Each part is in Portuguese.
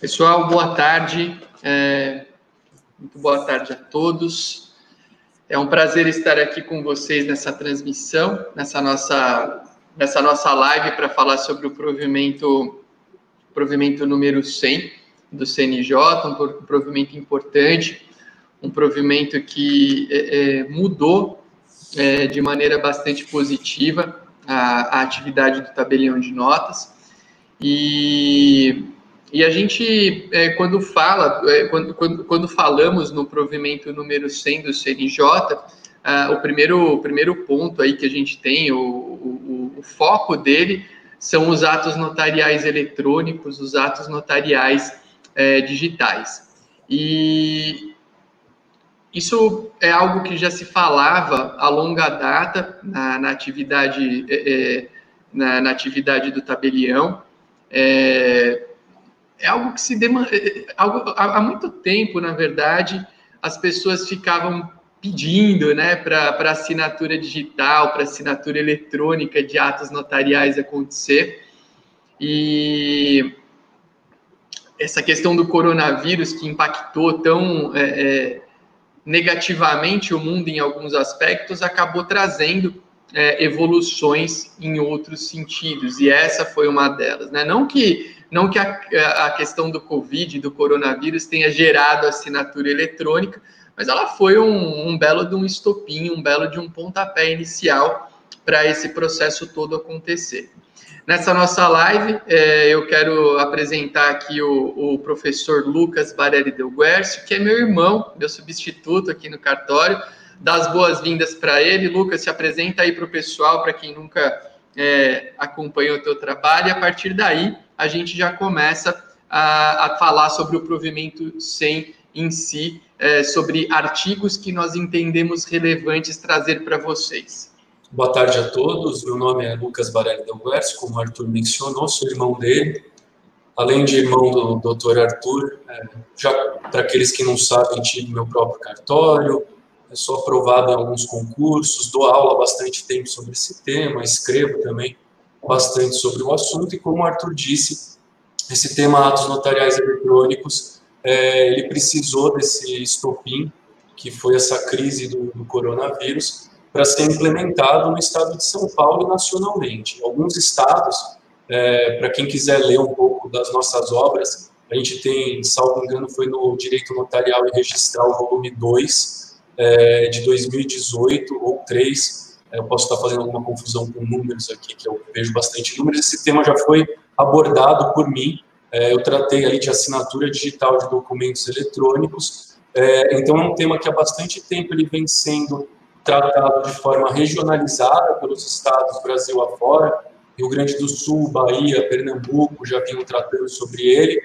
Pessoal, boa tarde. É, muito boa tarde a todos. É um prazer estar aqui com vocês nessa transmissão, nessa nossa, nessa nossa live para falar sobre o provimento, provimento número 100 do CNJ, um provimento importante, um provimento que é, é, mudou é, de maneira bastante positiva a, a atividade do tabelião de notas. E e a gente, é, quando fala, é, quando, quando, quando, falamos no provimento número 100 do CNJ, ah, o, primeiro, o primeiro ponto aí que a gente tem, o, o, o, foco dele, são os atos notariais eletrônicos, os atos notariais é, digitais. E isso é algo que já se falava a longa data na, na atividade, é, é, na, na, atividade do tabelião. É, é algo que se demanda. É, é, há muito tempo, na verdade, as pessoas ficavam pedindo né, para assinatura digital, para assinatura eletrônica de atos notariais acontecer. E essa questão do coronavírus que impactou tão é, é, negativamente o mundo em alguns aspectos acabou trazendo é, evoluções em outros sentidos, e essa foi uma delas. Né? Não que não que a, a questão do Covid, do coronavírus, tenha gerado assinatura eletrônica, mas ela foi um, um belo de um estopim, um belo de um pontapé inicial para esse processo todo acontecer. Nessa nossa live, é, eu quero apresentar aqui o, o professor Lucas Barelli Del Guercio, que é meu irmão, meu substituto aqui no cartório. Das boas-vindas para ele. Lucas, se apresenta aí para o pessoal, para quem nunca é, acompanha o teu trabalho, e a partir daí a gente já começa a, a falar sobre o provimento 100 em si, é, sobre artigos que nós entendemos relevantes trazer para vocês. Boa tarde a todos, meu nome é Lucas Barelli Delguers, como o Arthur mencionou, sou irmão dele, além de irmão do Dr. Arthur, é, já para aqueles que não sabem, tive meu próprio cartório, sou aprovado em alguns concursos, dou aula há bastante tempo sobre esse tema, escrevo também bastante sobre o assunto, e como o Arthur disse, esse tema atos notariais eletrônicos, é, ele precisou desse estopim, que foi essa crise do, do coronavírus, para ser implementado no estado de São Paulo nacionalmente. Alguns estados, é, para quem quiser ler um pouco das nossas obras, a gente tem, salvo engano, foi no Direito Notarial e Registral, volume 2, é, de 2018 ou 3, eu posso estar fazendo alguma confusão com números aqui, que eu vejo bastante números. Esse tema já foi abordado por mim. É, eu tratei ali de assinatura digital de documentos eletrônicos. É, então, é um tema que há bastante tempo ele vem sendo tratado de forma regionalizada pelos estados Brasil afora. Rio Grande do Sul, Bahia, Pernambuco já vinham tratando sobre ele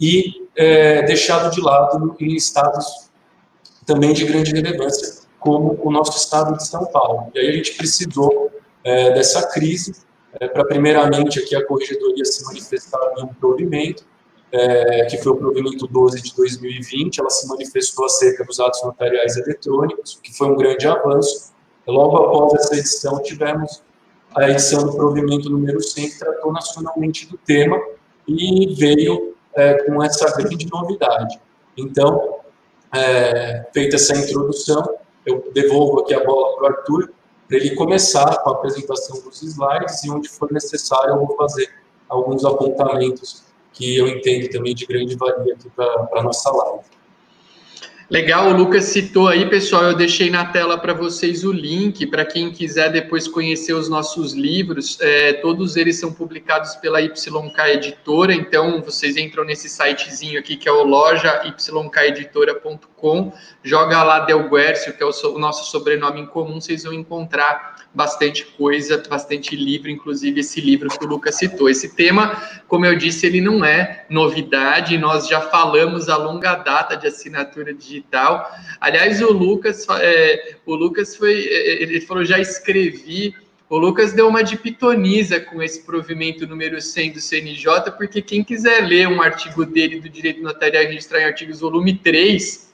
e é, deixado de lado em estados também de grande relevância, como o nosso estado de São Paulo. E aí a gente precisou é, dessa crise é, para, primeiramente, aqui a corregedoria se manifestar em um provimento, é, que foi o provimento 12 de 2020, ela se manifestou acerca dos atos notariais eletrônicos, que foi um grande avanço. Logo após essa edição, tivemos a edição do provimento número 100, que tratou nacionalmente do tema e veio é, com essa grande novidade. Então, é, feita essa introdução, eu devolvo aqui a bola para o Arthur, para ele começar com a apresentação dos slides e onde for necessário eu vou fazer alguns apontamentos que eu entendo também de grande valia aqui para a nossa live. Legal, o Lucas citou aí, pessoal. Eu deixei na tela para vocês o link para quem quiser depois conhecer os nossos livros. É, todos eles são publicados pela YK Editora, então vocês entram nesse sitezinho aqui que é o loja joga lá Del Guercio, que é o, nosso sobrenome em comum, vocês vão encontrar bastante coisa, bastante livro, inclusive esse livro que o Lucas citou. Esse tema, como eu disse, ele não é novidade, nós já falamos a longa data de assinatura digital. Aliás, o Lucas, é, o Lucas foi, é, ele falou, já escrevi. O Lucas deu uma de pitoniza com esse provimento número 100 do CNJ, porque quem quiser ler um artigo dele do Direito Notarial e Registrar em Artigos, volume 3,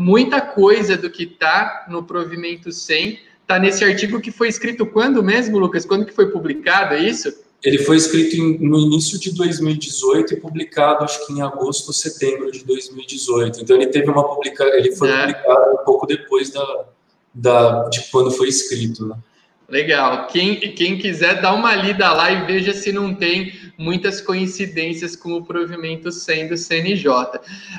muita coisa do que está no provimento 100 Está nesse artigo que foi escrito quando mesmo, Lucas? Quando que foi publicado, é isso? Ele foi escrito em, no início de 2018 e publicado, acho que em agosto ou setembro de 2018. Então ele teve uma publica, ele foi é. publicado um pouco depois da, da, de quando foi escrito. Né? Legal. Quem, quem quiser dar uma lida lá e veja se não tem muitas coincidências com o provimento sendo CNJ.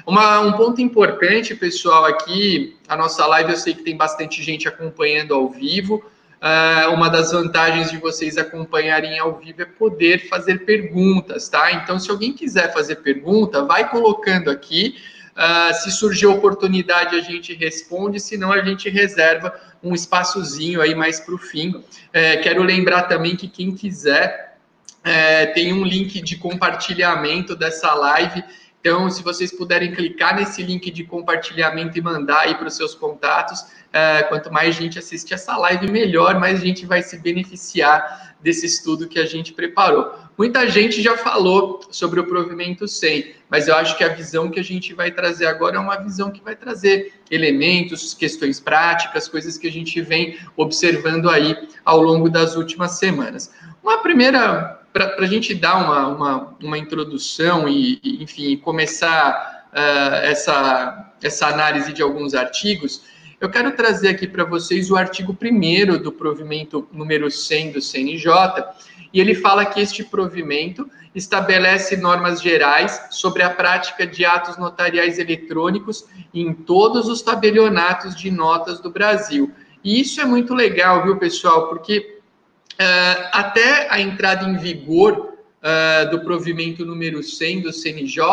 Uma, um ponto importante, pessoal, aqui, a nossa live eu sei que tem bastante gente acompanhando ao vivo. Uh, uma das vantagens de vocês acompanharem ao vivo é poder fazer perguntas, tá? Então, se alguém quiser fazer pergunta, vai colocando aqui. Uh, se surgir oportunidade, a gente responde, senão a gente reserva um espaçozinho aí mais para o fim. É, quero lembrar também que quem quiser é, tem um link de compartilhamento dessa live. Então, se vocês puderem clicar nesse link de compartilhamento e mandar aí para os seus contatos, é, quanto mais gente assistir essa live, melhor, mais gente vai se beneficiar desse estudo que a gente preparou. Muita gente já falou sobre o provimento 100, mas eu acho que a visão que a gente vai trazer agora é uma visão que vai trazer elementos, questões práticas, coisas que a gente vem observando aí ao longo das últimas semanas. Uma primeira, para a gente dar uma, uma, uma introdução e, enfim, começar uh, essa, essa análise de alguns artigos, eu quero trazer aqui para vocês o artigo 1 do provimento número 100 do CNJ, e ele fala que este provimento estabelece normas gerais sobre a prática de atos notariais eletrônicos em todos os tabelionatos de notas do Brasil. E isso é muito legal, viu, pessoal? Porque até a entrada em vigor uh, do provimento número 100 do CNJ,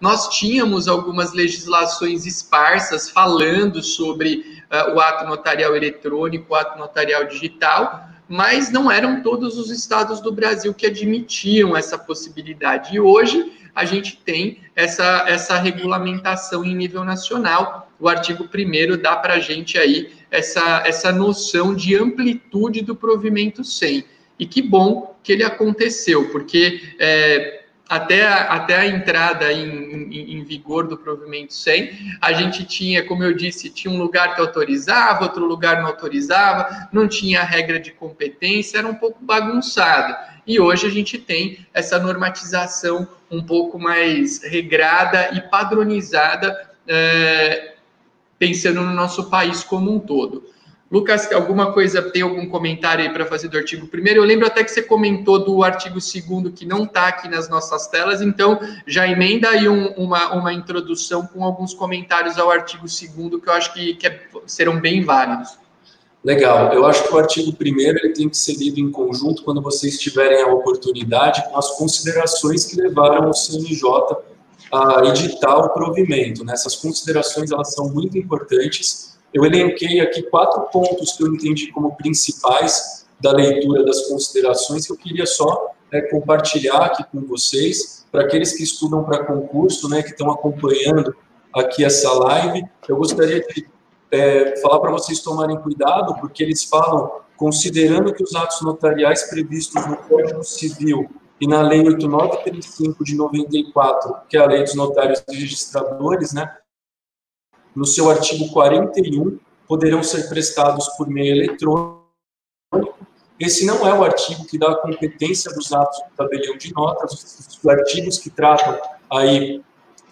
nós tínhamos algumas legislações esparsas falando sobre uh, o ato notarial eletrônico, o ato notarial digital, mas não eram todos os estados do Brasil que admitiam essa possibilidade. E hoje a gente tem essa, essa regulamentação em nível nacional. O artigo 1 dá para a gente aí essa, essa noção de amplitude do provimento 100. E que bom que ele aconteceu, porque é, até, a, até a entrada em, em, em, vigor do provimento 100, a gente tinha, como eu disse, tinha um lugar que autorizava, outro lugar não autorizava, não tinha regra de competência, era um pouco bagunçado. E hoje a gente tem essa normatização um pouco mais regrada e padronizada, é, pensando no nosso país como um todo. Lucas, alguma coisa, tem algum comentário aí para fazer do artigo primeiro? Eu lembro até que você comentou do artigo segundo que não está aqui nas nossas telas, então já emenda aí um, uma, uma introdução com alguns comentários ao artigo segundo que eu acho que, que é, serão bem válidos. Legal, eu acho que o artigo primeiro ele tem que ser lido em conjunto quando vocês tiverem a oportunidade com as considerações que levaram o CNJ a editar o provimento. Né? Essas considerações elas são muito importantes eu elenquei aqui quatro pontos que eu entendi como principais da leitura das considerações que eu queria só é, compartilhar aqui com vocês, para aqueles que estudam para concurso, né, que estão acompanhando aqui essa live, eu gostaria de é, falar para vocês tomarem cuidado, porque eles falam, considerando que os atos notariais previstos no Código Civil e na Lei 8935 de 94, que é a Lei dos Notários e Registradores, né, no seu artigo 41, poderão ser prestados por meio eletrônico. Esse não é o artigo que dá a competência dos atos do tabelião de notas, os artigos que tratam aí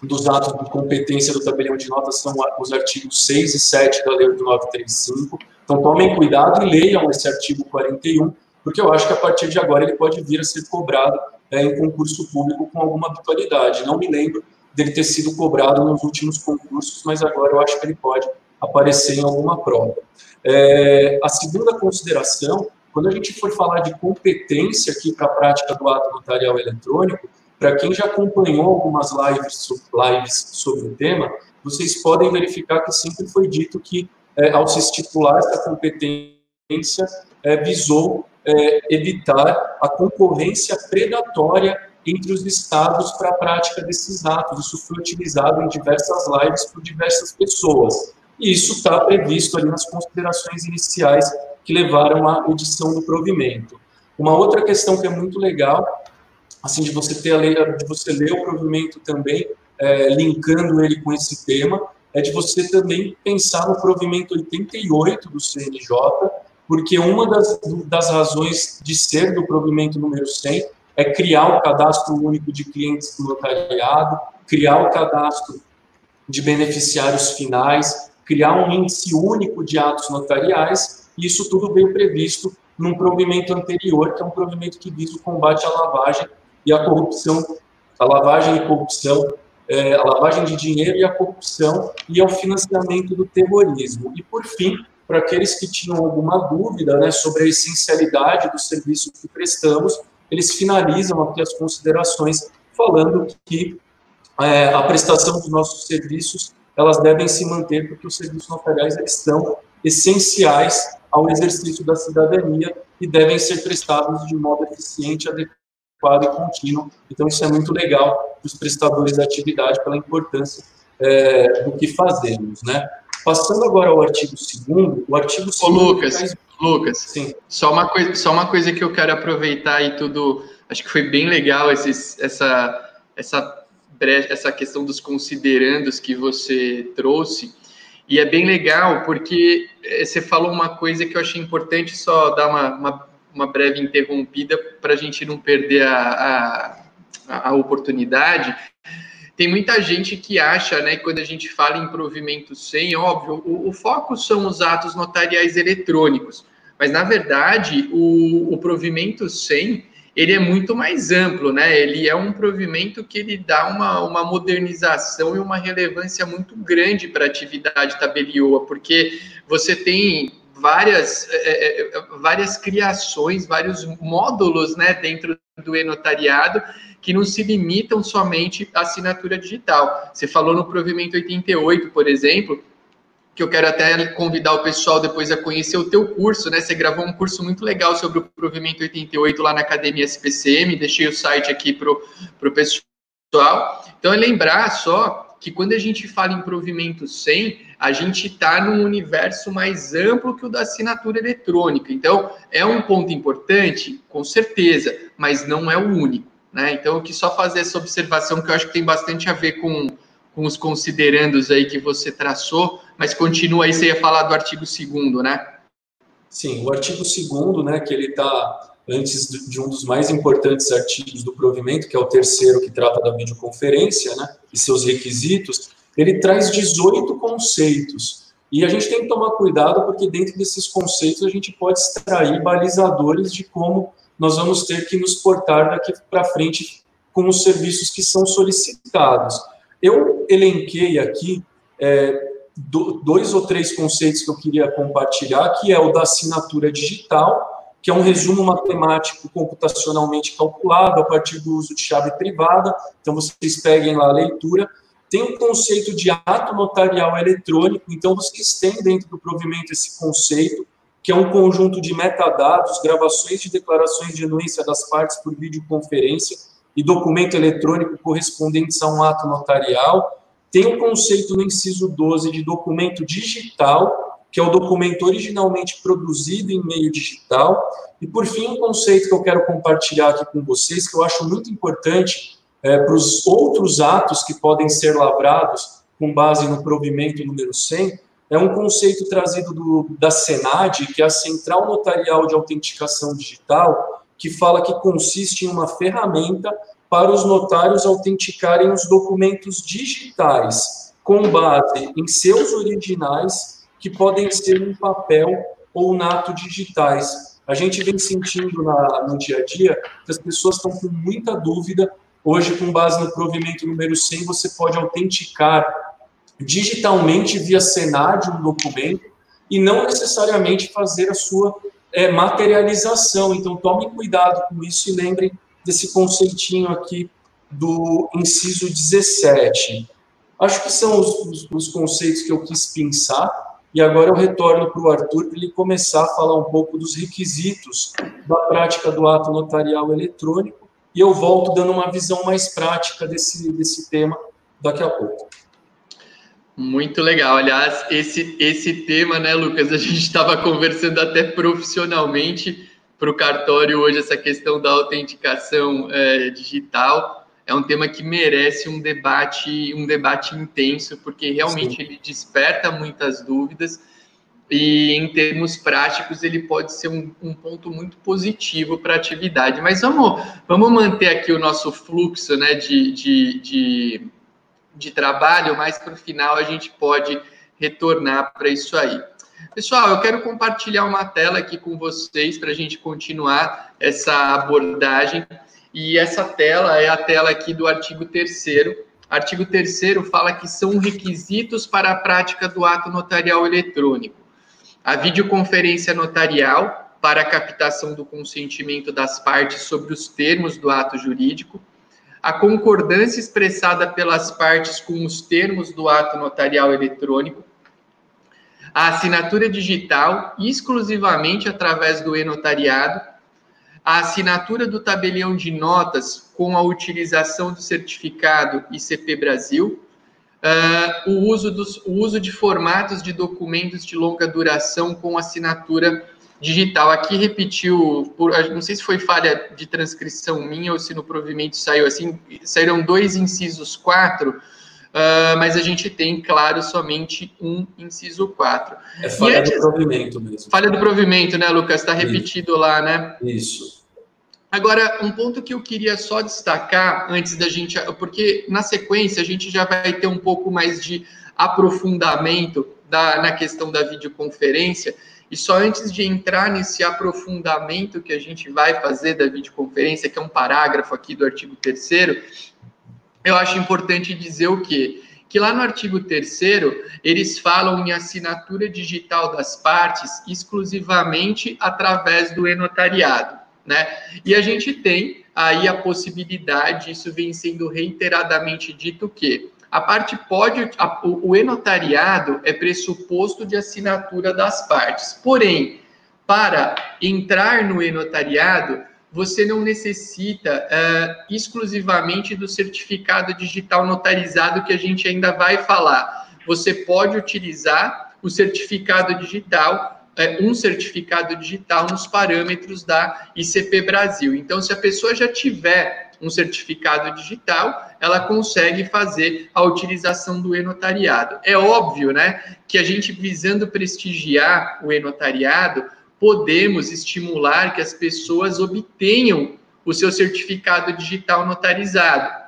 dos atos de competência do tabelião de notas são os artigos 6 e 7 da Lei 8935. Então, tomem cuidado e leiam esse artigo 41, porque eu acho que a partir de agora ele pode vir a ser cobrado é, em concurso público com alguma habitualidade. Não me lembro dele ter sido cobrado nos últimos concursos, mas agora eu acho que ele pode aparecer em alguma prova. É, a segunda consideração, quando a gente for falar de competência aqui para a prática do ato notarial eletrônico, para quem já acompanhou algumas lives, lives sobre o tema, vocês podem verificar que sempre foi dito que, é, ao se estipular essa competência, é, visou é, evitar a concorrência predatória entre os estados para a prática desses atos. Isso foi utilizado em diversas lives por diversas pessoas. E isso está previsto ali nas considerações iniciais que levaram à edição do provimento. Uma outra questão que é muito legal, assim, de você ter a lei, de você ler o provimento também, é, linkando ele com esse tema, é de você também pensar no provimento 88 do CNJ, porque uma das, das razões de ser do provimento número 100 é criar o cadastro único de clientes do notariado, criar o cadastro de beneficiários finais, criar um índice único de atos notariais, e isso tudo veio previsto num provimento anterior, que é um provimento que visa o combate à lavagem e à corrupção, a lavagem e corrupção, é, a lavagem de dinheiro e a corrupção e ao financiamento do terrorismo. E, por fim, para aqueles que tinham alguma dúvida né, sobre a essencialidade do serviço que prestamos, eles finalizam aqui as considerações falando que é, a prestação dos nossos serviços elas devem se manter porque os serviços notariais eles são essenciais ao exercício da cidadania e devem ser prestados de modo eficiente, adequado e contínuo. Então, isso é muito legal para os prestadores da atividade, pela importância é, do que fazemos, né? Passando agora ao artigo 2 o artigo 2 Ô, Lucas. Lucas, Sim. Só, uma coisa, só uma coisa que eu quero aproveitar e tudo, acho que foi bem legal esses, essa, essa, essa questão dos considerandos que você trouxe, e é bem legal porque eh, você falou uma coisa que eu achei importante só dar uma, uma, uma breve interrompida para a gente não perder a, a, a oportunidade, tem muita gente que acha, né, quando a gente fala em provimento sem, óbvio, o, o foco são os atos notariais eletrônicos, mas na verdade o, o provimento sem ele é muito mais amplo, né? Ele é um provimento que ele dá uma, uma modernização e uma relevância muito grande para a atividade tabelioa, porque você tem várias, é, é, é várias criações, vários módulos né, dentro do e-notariado que não se limitam somente à assinatura digital. Você falou no provimento 88, por exemplo, que eu quero até convidar o pessoal depois a conhecer o teu curso, né? Você gravou um curso muito legal sobre o provimento 88 lá na Academia SPCM, deixei o site aqui para o pessoal. Então, é lembrar só que quando a gente fala em provimento 100, a gente está num universo mais amplo que o da assinatura eletrônica. Então, é um ponto importante, com certeza, mas não é o único. Né? Então, eu quis só fazer essa observação que eu acho que tem bastante a ver com, com os considerandos aí que você traçou, mas continua aí, você ia falar do artigo 2 né? Sim, o artigo 2 né, que ele está antes de um dos mais importantes artigos do provimento, que é o terceiro que trata da videoconferência, né, e seus requisitos, ele traz 18 conceitos. E a gente tem que tomar cuidado porque dentro desses conceitos a gente pode extrair balizadores de como nós vamos ter que nos portar daqui para frente com os serviços que são solicitados. Eu elenquei aqui é, do, dois ou três conceitos que eu queria compartilhar, que é o da assinatura digital, que é um resumo matemático computacionalmente calculado a partir do uso de chave privada. Então, vocês peguem lá a leitura. Tem o conceito de ato notarial eletrônico, então vocês têm dentro do provimento esse conceito que é um conjunto de metadados, gravações de declarações de anuência das partes por videoconferência e documento eletrônico correspondentes a um ato notarial. Tem o conceito no inciso 12 de documento digital, que é o documento originalmente produzido em meio digital. E, por fim, um conceito que eu quero compartilhar aqui com vocês, que eu acho muito importante é, para os outros atos que podem ser lavrados com base no provimento número 100, é um conceito trazido do, da Senad, que é a Central Notarial de Autenticação Digital, que fala que consiste em uma ferramenta para os notários autenticarem os documentos digitais com base em seus originais, que podem ser em papel ou nato digitais. A gente vem sentindo na, no dia a dia que as pessoas estão com muita dúvida. Hoje, com base no provimento número 100, você pode autenticar digitalmente via Senad um documento e não necessariamente fazer a sua é, materialização. Então, tomem cuidado com isso e lembrem desse conceitinho aqui do inciso 17. Acho que são os, os, os conceitos que eu quis pensar, e agora eu retorno para o Arthur para ele começar a falar um pouco dos requisitos da prática do ato notarial eletrônico, e eu volto dando uma visão mais prática desse, desse tema daqui a pouco. Muito legal. Aliás, esse, esse tema, né, Lucas, a gente estava conversando até profissionalmente para o cartório hoje, essa questão da autenticação é, digital. É um tema que merece um debate, um debate intenso, porque realmente Sim. ele desperta muitas dúvidas. e em termos práticos ele pode ser um, um ponto muito positivo para a atividade. Mas vamos, vamos manter aqui o nosso fluxo né, de, de, de, de trabalho, mas para o final a gente pode retornar para isso aí. Pessoal, eu quero compartilhar uma tela aqui com vocês para a gente continuar essa abordagem. E essa tela é a tela aqui do artigo 3 Artigo 3 fala que são requisitos para a prática do ato notarial eletrônico. A videoconferência notarial para a captação do consentimento das partes sobre os termos do ato jurídico, a concordância expressada pelas partes com os termos do ato notarial eletrônico, a assinatura digital exclusivamente através do e-notariado, a assinatura do tabelião de notas com a utilização do certificado ICP Brasil, uh, o, uso dos, o uso de formatos de documentos de longa duração com assinatura digital. Aqui repetiu, por, não sei se foi falha de transcrição minha ou se no provimento saiu assim, saíram dois incisos quatro, uh, mas a gente tem, claro, somente um inciso quatro. É falha antes, do provimento mesmo. Falha do provimento, né, Lucas? Está repetido Isso. lá, né? Isso. Agora, um ponto que eu queria só destacar antes da gente, porque na sequência a gente já vai ter um pouco mais de aprofundamento da, na questão da videoconferência, e só antes de entrar nesse aprofundamento que a gente vai fazer da videoconferência, que é um parágrafo aqui do artigo 3 eu acho importante dizer o quê? Que lá no artigo 3 eles falam em assinatura digital das partes exclusivamente através do e-notariado né? E a gente tem aí a possibilidade, isso vem sendo reiteradamente dito que a parte pode, a, o, o enotariado é pressuposto de assinatura das partes. Porém, para entrar no enotariado, você não necessita uh, exclusivamente do certificado digital notarizado que a gente ainda vai falar. Você pode utilizar o certificado digital é, um certificado digital nos parâmetros da ICP Brasil. Então, se a pessoa já tiver um certificado digital, ela consegue fazer a utilização do e-notariado. É óbvio, né, que a gente visando prestigiar o e-notariado, podemos estimular que as pessoas obtenham o seu certificado digital notarizado.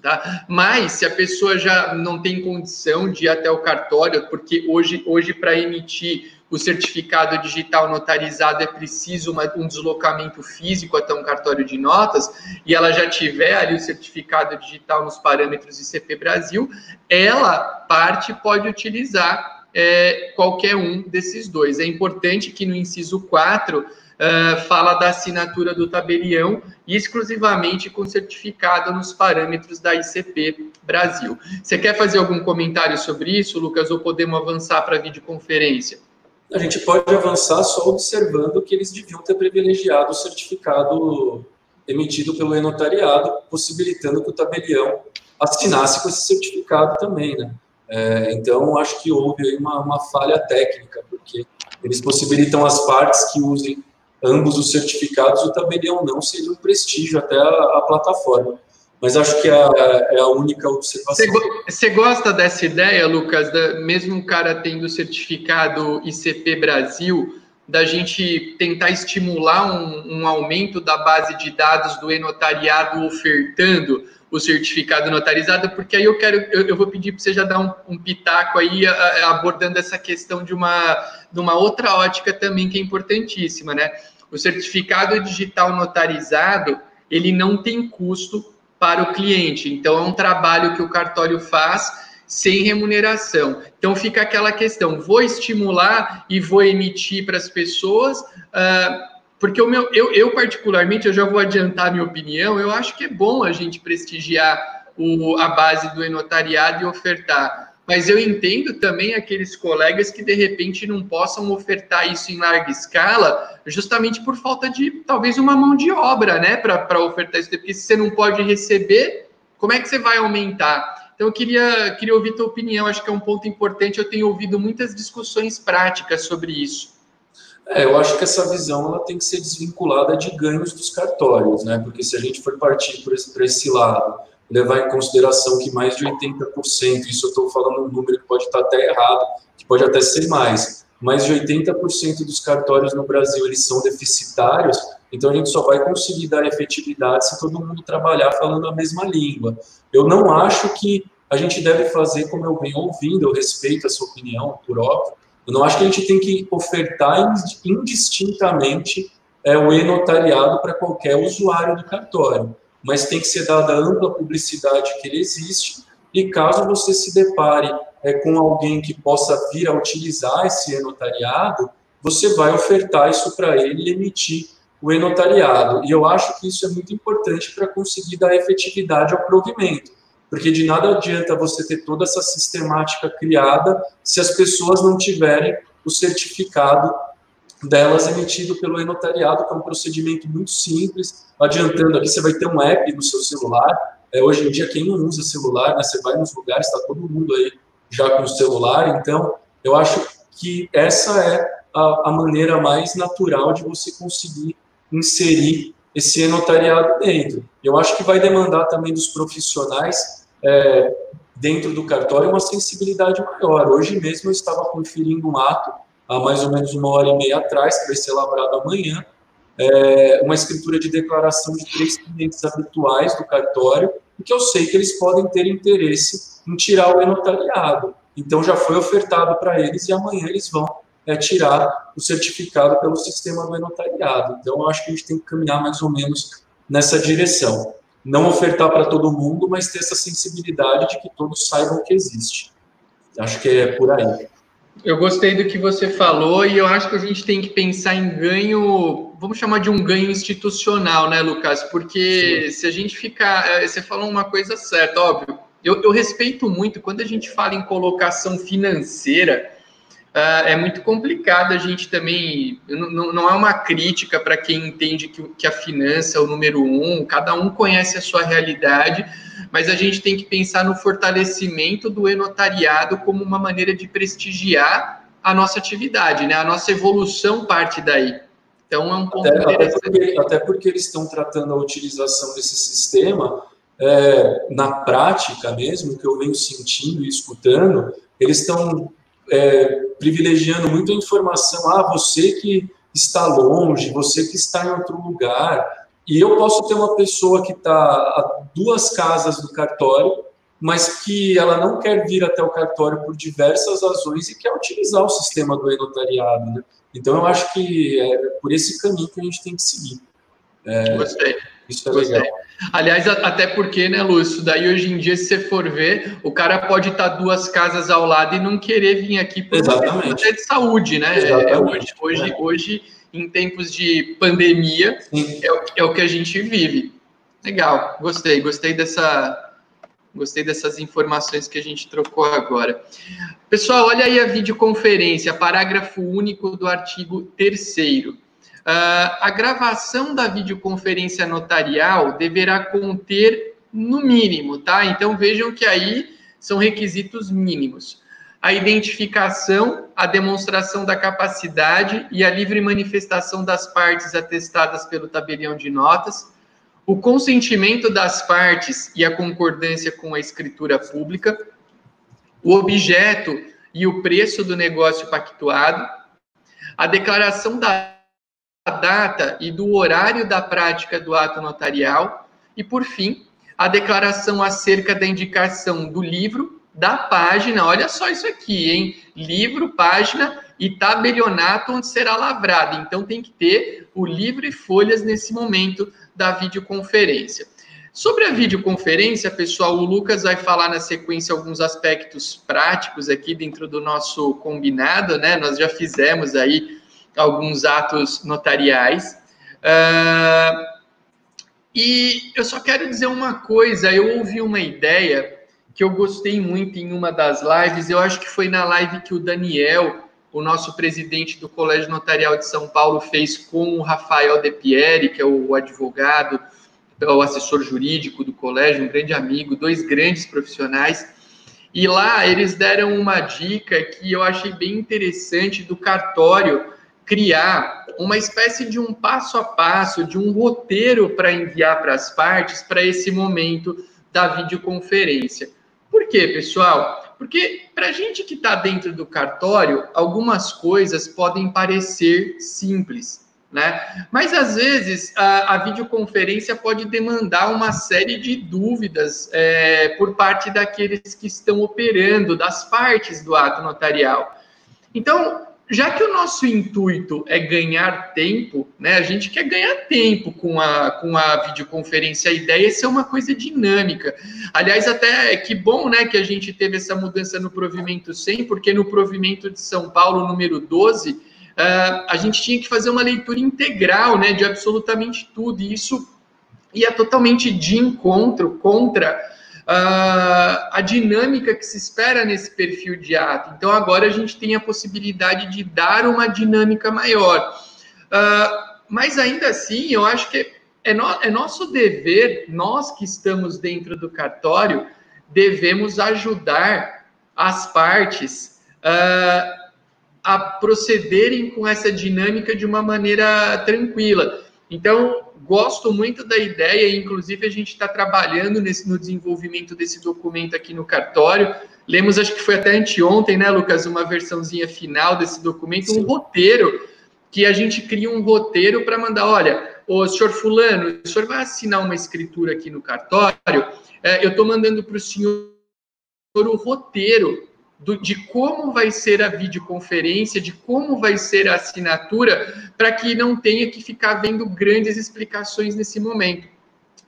Tá? Mas se a pessoa já não tem condição de ir até o cartório, porque hoje, hoje para emitir o certificado digital notarizado é preciso uma, um deslocamento físico até um cartório de notas, e ela já tiver ali o certificado digital nos parâmetros ICP Brasil, ela, parte, pode utilizar é, qualquer um desses dois. É importante que no inciso 4 uh, é, fala da assinatura do tabelião exclusivamente com certificado nos parâmetros da ICP Brasil. Você quer fazer algum comentário sobre isso, Lucas, ou podemos avançar para a videoconferência? a gente pode avançar só observando que eles deviam ter privilegiado o certificado emitido pelo enotariado, possibilitando que o tabelião assinasse com esse certificado também, né? É, então, acho que houve uma, uma falha técnica, porque eles possibilitam as partes que usem ambos os certificados, o tabelião não seria um prestígio até a, a plataforma mas acho que é, é a única observação. Você gosta dessa ideia, Lucas, da, mesmo um cara tendo certificado ICP Brasil, da gente tentar estimular um, um aumento da base de dados do e-notariado ofertando o certificado notarizado, porque aí eu quero, eu, eu vou pedir para você já dar um, um pitaco aí a, a, abordando essa questão de uma, de uma outra ótica também que é importantíssima, né? O certificado digital notarizado, ele não tem custo para o cliente. Então, é um trabalho que o cartório faz sem remuneração. Então, fica aquela questão: vou estimular e vou emitir para as pessoas. Uh, porque o meu, eu, eu, particularmente, eu já vou adiantar minha opinião, eu acho que é bom a gente prestigiar o, a base do enotariado e ofertar. Mas eu entendo também aqueles colegas que de repente não possam ofertar isso em larga escala, justamente por falta de talvez uma mão de obra, né, para ofertar isso. Porque se você não pode receber, como é que você vai aumentar? Então eu queria, queria ouvir tua opinião, acho que é um ponto importante. Eu tenho ouvido muitas discussões práticas sobre isso. É, eu acho que essa visão ela tem que ser desvinculada de ganhos dos cartórios, né? Porque se a gente for partir por esse, esse lado levar em consideração que mais de 80%, isso eu estou falando um número que pode estar até errado, que pode até ser mais, mais de 80% dos cartórios no Brasil eles são deficitários, então a gente só vai conseguir dar efetividade se todo mundo trabalhar falando a mesma língua. Eu não acho que a gente deve fazer como eu venho ouvindo, eu respeito a sua opinião, por óbvio, eu não acho que a gente tem que ofertar indistintamente é, o e-notariado para qualquer usuário do cartório, mas tem que ser dada ampla publicidade que ele existe, e caso você se depare é, com alguém que possa vir a utilizar esse e-notariado, você vai ofertar isso para ele e emitir o e-notariado. E eu acho que isso é muito importante para conseguir dar efetividade ao provimento, porque de nada adianta você ter toda essa sistemática criada se as pessoas não tiverem o certificado delas emitido pelo e-notariado, que é um procedimento muito simples. Adiantando aqui, você vai ter um app no seu celular. É, hoje em dia, quem não usa celular, né, você vai nos lugares, está todo mundo aí já com o celular. Então, eu acho que essa é a, a maneira mais natural de você conseguir inserir esse notariado dentro. Eu acho que vai demandar também dos profissionais é, dentro do cartório uma sensibilidade maior. Hoje mesmo eu estava conferindo um ato, há mais ou menos uma hora e meia atrás, que vai ser lavrado amanhã, é, uma escritura de declaração de três clientes habituais do cartório, porque eu sei que eles podem ter interesse em tirar o notariado. Então já foi ofertado para eles e amanhã eles vão é, tirar o certificado pelo sistema do notariado. Então, eu acho que a gente tem que caminhar mais ou menos nessa direção. Não ofertar para todo mundo, mas ter essa sensibilidade de que todos saibam que existe. Acho que é por aí. Eu gostei do que você falou e eu acho que a gente tem que pensar em ganho, vamos chamar de um ganho institucional, né, Lucas? Porque Sim. se a gente ficar. Eh, você falou uma coisa certa, óbvio. Eu, eu respeito muito quando a gente fala em colocação financeira Uh, é muito complicado a gente também. Não, não é uma crítica para quem entende que, que, a finança é o número um, cada um conhece a sua realidade, mas a gente tem que pensar no fortalecimento do enotariado como uma maneira de prestigiar a nossa atividade, né? A nossa evolução parte daí. Então é um ponto até, interessante. Até porque, até porque eles estão tratando a utilização desse sistema é, na prática mesmo, que eu venho sentindo e escutando, eles estão é, privilegiando muito a informação, ah, você que está longe, você que está em outro lugar. E eu posso ter uma pessoa que está a duas casas do cartório, mas que ela não quer vir até o cartório por diversas razões e quer utilizar o sistema do e-notariado. Né? Então, eu acho que é por esse caminho que a gente tem que seguir. É, Gostei. Isso é Gostei. legal. Aliás, até porque, né, Lúcio, daí hoje em dia, se você for ver, o cara pode estar duas casas ao lado e não querer vir aqui por Exatamente. de saúde, né? É, hoje, hoje, é. hoje, em tempos de pandemia, é o, é o que a gente vive. Legal, gostei, gostei dessa, Gostei dessas informações que a gente trocou agora. Pessoal, olha aí a videoconferência, parágrafo único do artigo 3 Uh, a gravação da videoconferência notarial deverá conter, no mínimo, tá? Então vejam que aí são requisitos mínimos. A identificação, a demonstração da capacidade e a livre manifestação das partes atestadas pelo tabelião de notas, o consentimento das partes e a concordância com a escritura pública, o objeto e o preço do negócio pactuado, a declaração da data e do horário da prática do ato notarial e, por fim, a declaração acerca da indicação do livro, da página, olha só isso aqui, hein? Livro, página e tabelionato onde será lavrado. Então tem que ter o livro e folhas nesse momento da videoconferência. Sobre a videoconferência, pessoal, o Lucas vai falar na sequência alguns aspectos práticos aqui dentro do nosso combinado, né? Nós já fizemos aí alguns atos notariais. Uh, e eu só quero dizer uma coisa: eu ouvi uma ideia que eu gostei muito em uma das lives, eu acho que foi na live que o Daniel, o nosso presidente do Colégio Notarial de São Paulo, fez com o Rafael De Pieri, que é o advogado, o assessor jurídico do colégio, um grande amigo, dois grandes profissionais. E lá eles deram uma dica que eu achei bem interessante do cartório criar uma espécie de um passo a passo, de um roteiro para enviar para as partes para esse momento da videoconferência. Por quê, pessoal? Porque para a gente que está dentro do cartório, algumas coisas podem parecer simples, né? Mas às vezes a, a videoconferência pode demandar uma série de dúvidas é, por parte daqueles que estão operando, das partes do ato notarial. Então, já que o nosso intuito é ganhar tempo, né? A gente quer ganhar tempo com a, com a videoconferência. A ideia é ser uma coisa dinâmica. Aliás, até que bom, né, que a gente teve essa mudança no provimento 100, porque no provimento de São Paulo, número 12, uh, ah, a gente tinha que fazer uma leitura integral, né, de absolutamente tudo. E isso ia totalmente de encontro contra a dinâmica que se espera nesse perfil de ato. Então, agora a gente tem a possibilidade de dar uma dinâmica maior. Uh, mas ainda assim, eu acho que é, no, é nosso dever, nós que estamos dentro do cartório, devemos ajudar as partes uh, a procederem com essa dinâmica de uma maneira tranquila. Então, gosto muito da ideia, inclusive a gente está trabalhando nesse, no desenvolvimento desse documento aqui no cartório. Lemos, acho que foi até anteontem, né, Lucas, uma versãozinha final desse documento, Sim. um roteiro, que a gente cria um roteiro para mandar, olha, o senhor fulano, o senhor vai assinar uma escritura aqui no cartório, é, eu estou mandando para o senhor o roteiro do, de como vai ser a videoconferência, de como vai ser a assinatura, para que não tenha que ficar vendo grandes explicações nesse momento.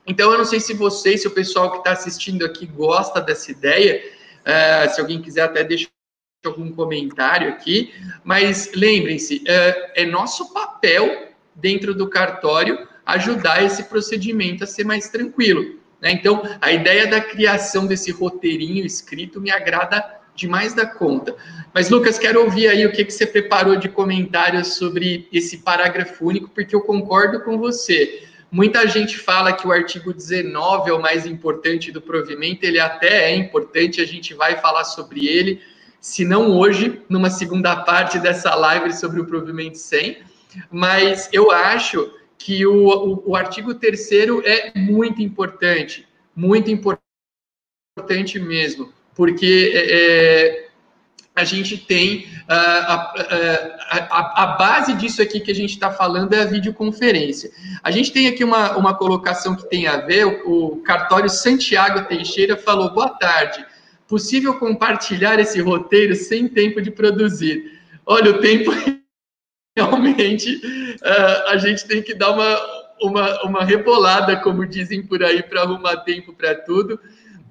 Então, eu não sei se vocês, se o pessoal que está assistindo aqui gosta dessa ideia, uh, se alguém quiser até deixar algum comentário aqui, mas lembrem-se, uh, é nosso papel dentro do cartório ajudar esse procedimento a ser mais tranquilo. Né? Então, a ideia da criação desse roteirinho escrito me agrada demais da conta. Mas, Lucas, quero ouvir aí o que, que você preparou de comentários sobre esse parágrafo único, porque eu concordo com você. Muita gente fala que o artigo 19 é o mais importante do provimento, ele até é importante, a gente vai falar sobre ele, se não hoje, numa segunda parte dessa live sobre o provimento 100, mas eu acho que o, o, o artigo 3 é muito importante, muito importante mesmo porque é, é, a gente tem a, a, a, a, base disso aqui que a gente está falando é a videoconferência. A gente tem aqui uma, uma colocação que tem a ver, o, o cartório Santiago Teixeira falou, boa tarde, possível compartilhar esse roteiro sem tempo de produzir? Olha, o tempo realmente uh, a gente tem que dar uma, uma, uma rebolada, como dizem por aí, para arrumar tempo para tudo.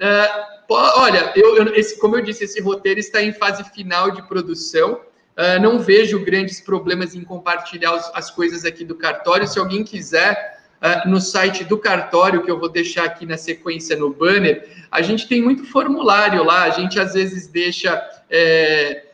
Uh, olha, eu, eu, esse, como eu disse, esse roteiro está em fase final de produção. Uh, não vejo grandes problemas em compartilhar os, as coisas aqui do cartório. Se alguém quiser, uh, no site do cartório, que eu vou deixar aqui na sequência no banner, a gente tem muito formulário lá. A gente às vezes deixa. É,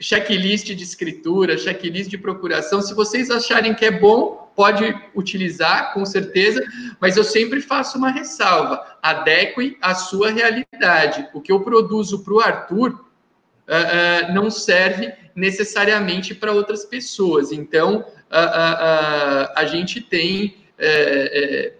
checklist de escritura, checklist de procuração. Se vocês acharem que é bom, pode utilizar, com certeza, mas eu sempre faço uma ressalva: adeque à sua realidade. O que eu produzo para o Arthur uh, uh, não serve necessariamente para outras pessoas. Então, uh, a gente tem. Eh, eh,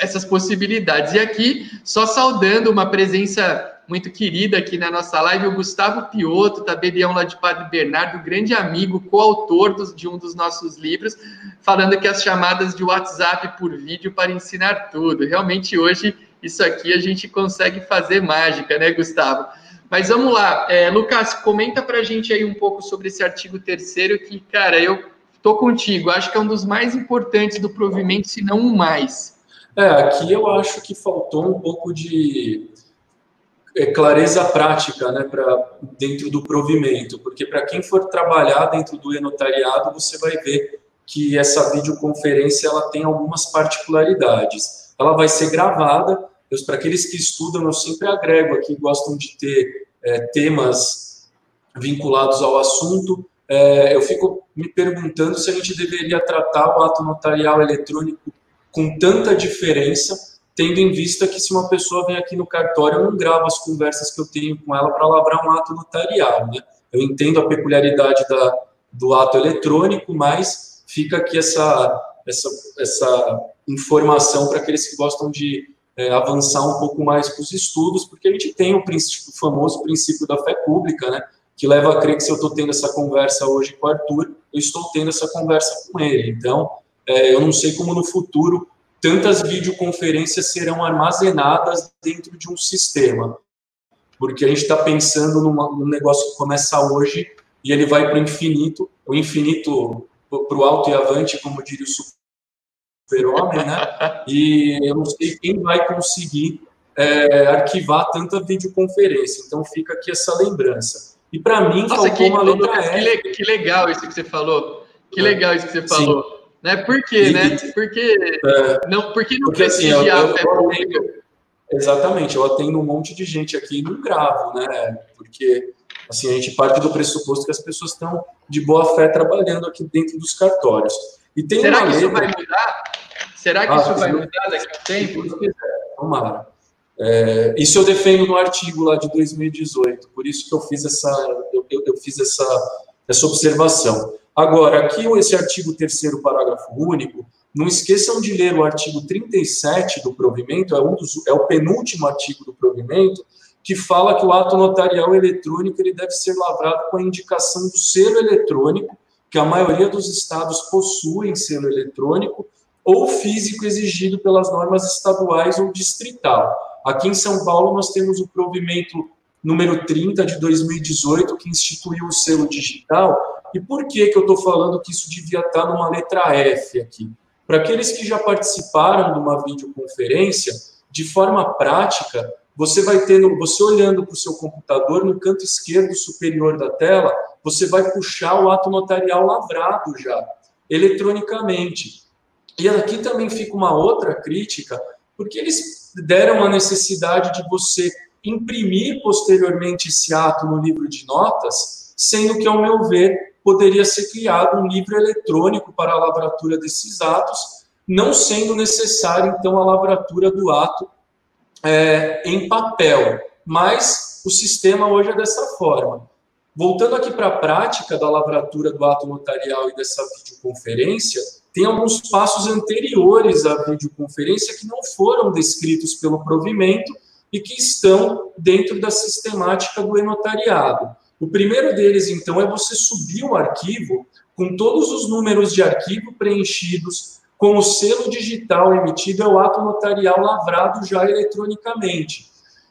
essas possibilidades. E aqui, só saudando uma presença muito querida aqui na nossa live, o Gustavo Piotto, tabelião lá de Padre Bernardo, grande amigo, coautor de um dos nossos livros, falando que as chamadas de WhatsApp por vídeo para ensinar tudo. Realmente hoje isso aqui a gente consegue fazer mágica, né, Gustavo? Mas vamos lá, é, Lucas, comenta para a gente aí um pouco sobre esse artigo terceiro que, cara, eu tô contigo, acho que é um dos mais importantes do provimento, se não o mais. É, aqui eu acho que faltou um pouco de é, clareza prática né, para dentro do provimento, porque para quem for trabalhar dentro do e-notariado, você vai ver que essa videoconferência ela tem algumas particularidades. Ela vai ser gravada, para aqueles que estudam, eu sempre agrego aqui, gostam de ter é, temas vinculados ao assunto. É, eu fico me perguntando se a gente deveria tratar o ato notarial eletrônico com tanta diferença tendo em vista que se uma pessoa vem aqui no cartório, eu não gravo as conversas que eu tenho com ela para lavrar um ato notarial, né? Eu entendo a peculiaridade da, do ato eletrônico, mas fica aqui essa, essa, essa informação para aqueles que gostam de é, avançar um pouco mais com os estudos, porque a gente tem o, princípio, o famoso princípio da fé pública, né? Que leva a crer que se eu estou tendo essa conversa hoje com o Arthur, eu estou tendo essa conversa com ele. Então, é, eu não sei como no futuro tantas videoconferências serão armazenadas dentro de um sistema, porque a gente está pensando numa, num negócio que começa hoje e ele vai para o infinito, o infinito para o alto e avante, como diria o super-homem, né? E eu não sei quem vai conseguir é, arquivar tanta videoconferência. Então fica aqui essa lembrança. E para mim, Nossa, faltou que, uma letra F. Que, legal isso que você falou. Que é. legal isso que você falou. Sim. Né? Por quê, e, né? Porque é, não, porque não porque, assim, eu, eu, eu atendo, Exatamente, eu atendo um monte de gente aqui e não gravo, né? Porque assim, a gente parte do pressuposto que as pessoas estão de boa fé trabalhando aqui dentro dos cartórios. E tem Será que letra... isso vai mudar? Será que ah, isso vai mudar daqui a tempo? Tomara. É, isso eu defendo no artigo lá de 2018, por isso que eu fiz essa, eu, eu, eu fiz essa, essa observação. Agora, aqui esse artigo 3 parágrafo único, não esqueçam de ler o artigo 37 do provimento, é, um dos, é o penúltimo artigo do provimento, que fala que o ato notarial eletrônico ele deve ser lavrado com a indicação do selo eletrônico, que a maioria dos estados possuem selo eletrônico, ou físico exigido pelas normas estaduais ou distrital. Aqui em São Paulo, nós temos o provimento número 30 de 2018, que instituiu o selo digital. E por que, que eu estou falando que isso devia estar numa letra F aqui? Para aqueles que já participaram de uma videoconferência, de forma prática, você vai ter, você olhando para o seu computador, no canto esquerdo superior da tela, você vai puxar o ato notarial lavrado já, eletronicamente. E aqui também fica uma outra crítica, porque eles deram a necessidade de você imprimir posteriormente esse ato no livro de notas, sendo que, ao meu ver, poderia ser criado um livro eletrônico para a lavratura desses atos, não sendo necessário, então, a lavratura do ato é, em papel. Mas o sistema hoje é dessa forma. Voltando aqui para a prática da lavratura do ato notarial e dessa videoconferência, tem alguns passos anteriores à videoconferência que não foram descritos pelo provimento e que estão dentro da sistemática do e-notariado. O primeiro deles, então, é você subir o arquivo com todos os números de arquivo preenchidos, com o selo digital emitido, é o ato notarial lavrado já eletronicamente.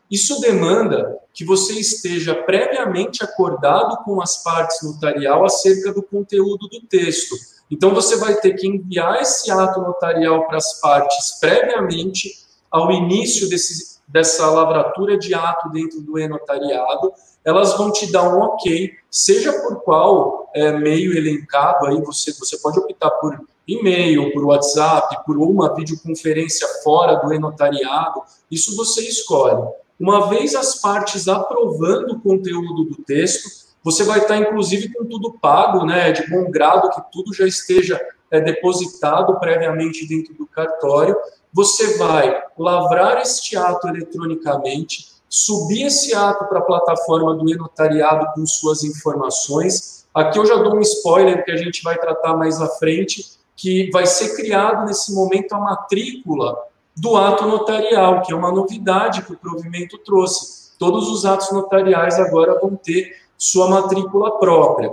Isso demanda que você esteja previamente acordado com as partes notarial acerca do conteúdo do texto. Então, você vai ter que enviar esse ato notarial para as partes previamente ao início desse, dessa lavratura de ato dentro do e-notariado. Elas vão te dar um ok, seja por qual é, meio elencado, aí você, você pode optar por e-mail, por WhatsApp, por uma videoconferência fora do e-notariado, isso você escolhe. Uma vez as partes aprovando o conteúdo do texto, você vai estar, inclusive, com tudo pago, né, de bom grado, que tudo já esteja é, depositado previamente dentro do cartório. Você vai lavrar este ato eletronicamente, subir esse ato para a plataforma do e-notariado com suas informações. Aqui eu já dou um spoiler que a gente vai tratar mais à frente, que vai ser criado nesse momento a matrícula do ato notarial, que é uma novidade que o provimento trouxe. Todos os atos notariais agora vão ter sua matrícula própria.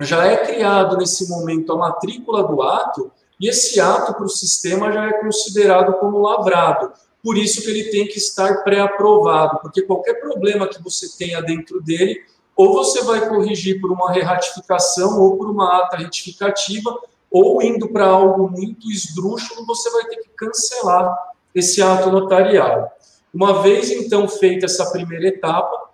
Já é criado nesse momento a matrícula do ato e esse ato para o sistema já é considerado como lavrado. Por isso que ele tem que estar pré-aprovado, porque qualquer problema que você tenha dentro dele, ou você vai corrigir por uma reratificação ou por uma ata retificativa, ou indo para algo muito esdrúxulo, você vai ter que cancelar esse ato notarial. Uma vez então feita essa primeira etapa,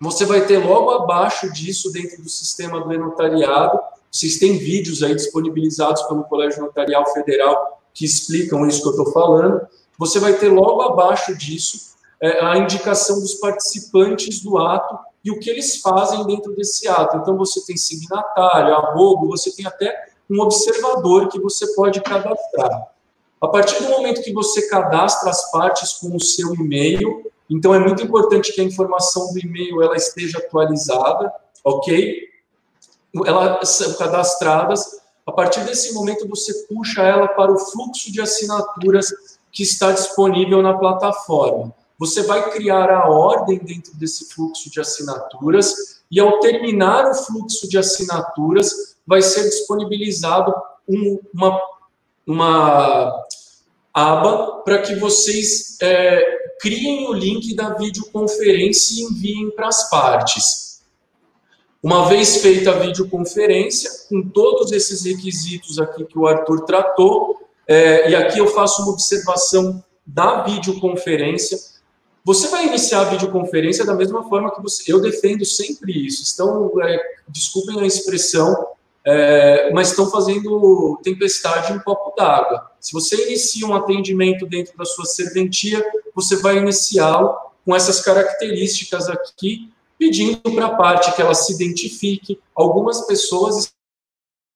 você vai ter logo abaixo disso, dentro do sistema do notariado, vocês têm vídeos aí disponibilizados pelo Colégio Notarial Federal que explicam isso que eu estou falando. Você vai ter logo abaixo disso é, a indicação dos participantes do ato e o que eles fazem dentro desse ato. Então, você tem signatário, arrobo, você tem até um observador que você pode cadastrar. A partir do momento que você cadastra as partes com o seu e-mail, então é muito importante que a informação do e-mail ela esteja atualizada, ok? Elas são cadastradas. A partir desse momento você puxa ela para o fluxo de assinaturas que está disponível na plataforma. Você vai criar a ordem dentro desse fluxo de assinaturas e, ao terminar o fluxo de assinaturas, vai ser disponibilizado um, uma, uma aba para que vocês é, criem o link da videoconferência e enviem para as partes. Uma vez feita a videoconferência, com todos esses requisitos aqui que o Arthur tratou, é, e aqui eu faço uma observação da videoconferência. Você vai iniciar a videoconferência da mesma forma que você. Eu defendo sempre isso. Então, é, desculpem a expressão, é, mas estão fazendo tempestade em um copo d'água. Se você inicia um atendimento dentro da sua serventia, você vai iniciá-lo com essas características aqui, pedindo para a parte que ela se identifique. Algumas pessoas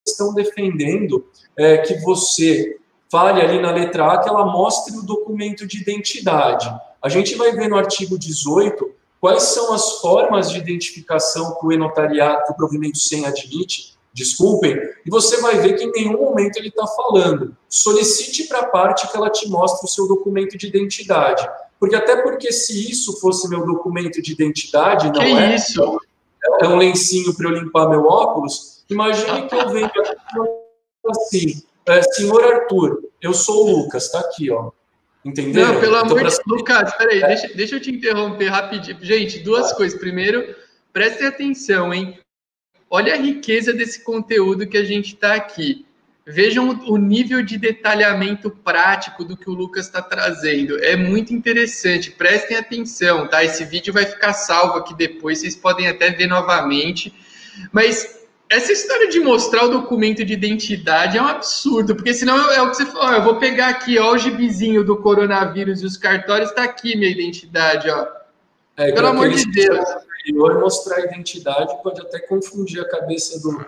estão defendendo é, que você fale ali na letra A que ela mostre o documento de identidade. A gente vai ver no artigo 18 quais são as formas de identificação que o e-notariado, que o provimento sem admite, desculpem, e você vai ver que em nenhum momento ele está falando. Solicite para a parte que ela te mostre o seu documento de identidade. Porque até porque se isso fosse meu documento de identidade, não que é. isso? É um lencinho para eu limpar meu óculos. Imagine que eu venho assim, é, senhor Arthur, eu sou o Lucas, está aqui, ó. Entendeu? Não, pelo então, amor de Deus. Lucas, peraí, é. deixa, deixa eu te interromper rapidinho. Gente, duas coisas. Primeiro, prestem atenção, hein? Olha a riqueza desse conteúdo que a gente está aqui. Vejam o nível de detalhamento prático do que o Lucas está trazendo. É muito interessante. Prestem atenção, tá? Esse vídeo vai ficar salvo aqui depois, vocês podem até ver novamente. Mas essa história de mostrar o documento de identidade é um absurdo, porque senão é o que você falou, eu vou pegar aqui, ó, o gibizinho do coronavírus e os cartórios, está aqui minha identidade, ó. É, Pelo amor de Deus. Mostrar a identidade pode até confundir a cabeça do.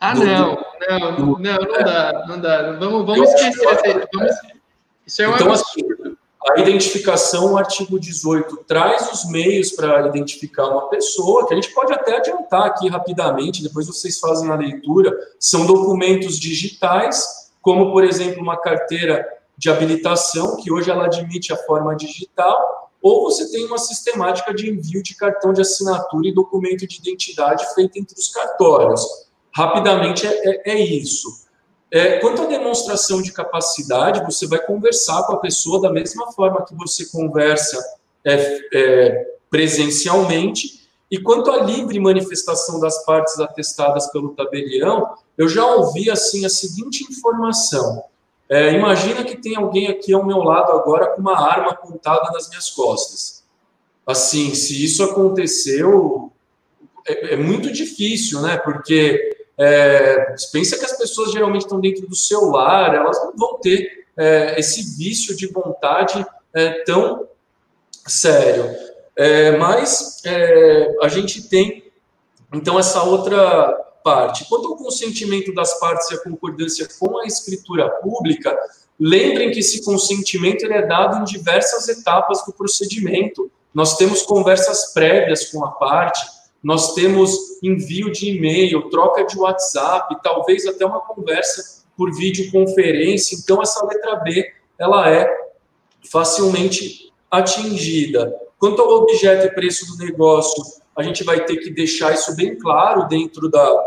Ah, do, não, não, do, não, não, é. dá, não dá. Vamos, vamos esquecer. Vamos, isso é um então, absurdo. Assim, a identificação, o artigo 18, traz os meios para identificar uma pessoa, que a gente pode até adiantar aqui rapidamente, depois vocês fazem a leitura. São documentos digitais, como, por exemplo, uma carteira de habilitação, que hoje ela admite a forma digital, ou você tem uma sistemática de envio de cartão de assinatura e documento de identidade feita entre os cartórios. Rapidamente é, é, é isso. É, quanto à demonstração de capacidade, você vai conversar com a pessoa da mesma forma que você conversa é, é, presencialmente. E quanto à livre manifestação das partes atestadas pelo tabelião, eu já ouvi assim a seguinte informação. É, imagina que tem alguém aqui ao meu lado agora com uma arma apontada nas minhas costas. Assim, se isso aconteceu, é, é muito difícil, né? Porque é, pensa que as pessoas geralmente estão dentro do celular, elas não vão ter é, esse vício de vontade é, tão sério. É, mas é, a gente tem, então, essa outra parte. Quanto ao consentimento das partes e a concordância com a escritura pública, lembrem que esse consentimento ele é dado em diversas etapas do procedimento. Nós temos conversas prévias com a parte, nós temos envio de e-mail, troca de WhatsApp, talvez até uma conversa por videoconferência. Então, essa letra B, ela é facilmente atingida. Quanto ao objeto e preço do negócio, a gente vai ter que deixar isso bem claro dentro da,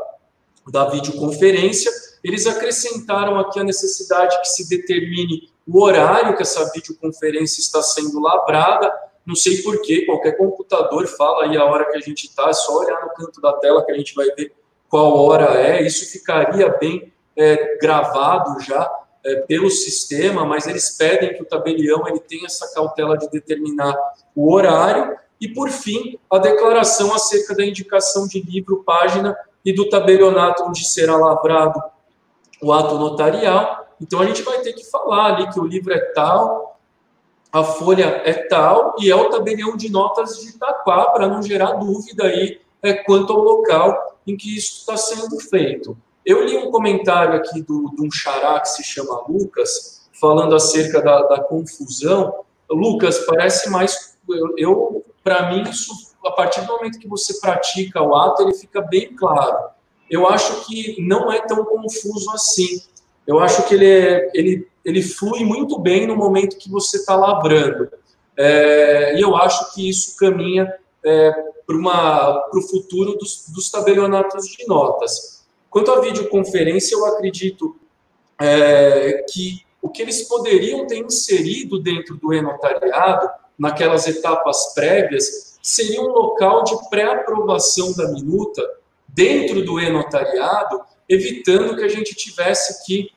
da videoconferência. Eles acrescentaram aqui a necessidade que se determine o horário que essa videoconferência está sendo lavrada, não sei porquê, qualquer computador fala aí a hora que a gente está, é só olhar no canto da tela que a gente vai ver qual hora é. Isso ficaria bem é, gravado já é, pelo sistema, mas eles pedem que o tabelião ele tenha essa cautela de determinar o horário. E, por fim, a declaração acerca da indicação de livro, página e do tabelionato onde será lavrado o ato notarial. Então, a gente vai ter que falar ali que o livro é tal, a folha é tal e é o tabelião de notas de Itaquá, para não gerar dúvida aí é, quanto ao local em que isso está sendo feito. Eu li um comentário aqui do, de um xará que se chama Lucas, falando acerca da, da confusão. Lucas, parece mais. Eu, eu para mim, isso, a partir do momento que você pratica o ato, ele fica bem claro. Eu acho que não é tão confuso assim. Eu acho que ele, é, ele ele flui muito bem no momento que você está lavrando. É, e eu acho que isso caminha é, para o futuro dos, dos tabelionatos de notas. Quanto à videoconferência, eu acredito é, que o que eles poderiam ter inserido dentro do e-notariado, naquelas etapas prévias, seria um local de pré-aprovação da minuta dentro do e-notariado, evitando que a gente tivesse que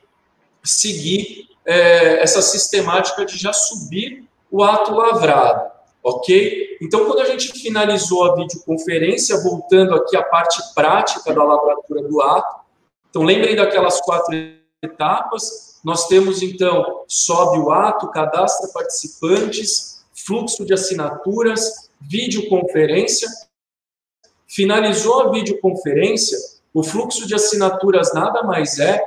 seguir é, essa sistemática de já subir o ato lavrado, ok? Então, quando a gente finalizou a videoconferência, voltando aqui à parte prática da lavratura do ato, então lembrem daquelas quatro etapas, nós temos então, sobe o ato, cadastra participantes, fluxo de assinaturas, videoconferência, finalizou a videoconferência, o fluxo de assinaturas nada mais é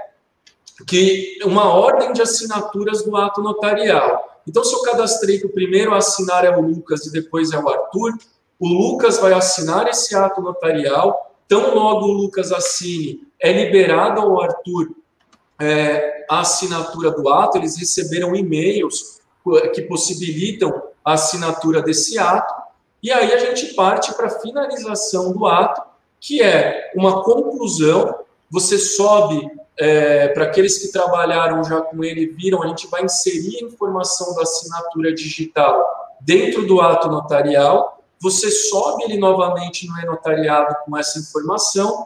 que uma ordem de assinaturas do ato notarial. Então, se eu cadastrei que o primeiro a assinar é o Lucas e depois é o Arthur, o Lucas vai assinar esse ato notarial. Tão logo o Lucas assine, é liberado ao Arthur é, a assinatura do ato. Eles receberam e-mails que possibilitam a assinatura desse ato. E aí a gente parte para a finalização do ato, que é uma conclusão. Você sobe é, para aqueles que trabalharam já com ele, viram, a gente vai inserir a informação da assinatura digital dentro do ato notarial, você sobe ele novamente no e-notariado com essa informação.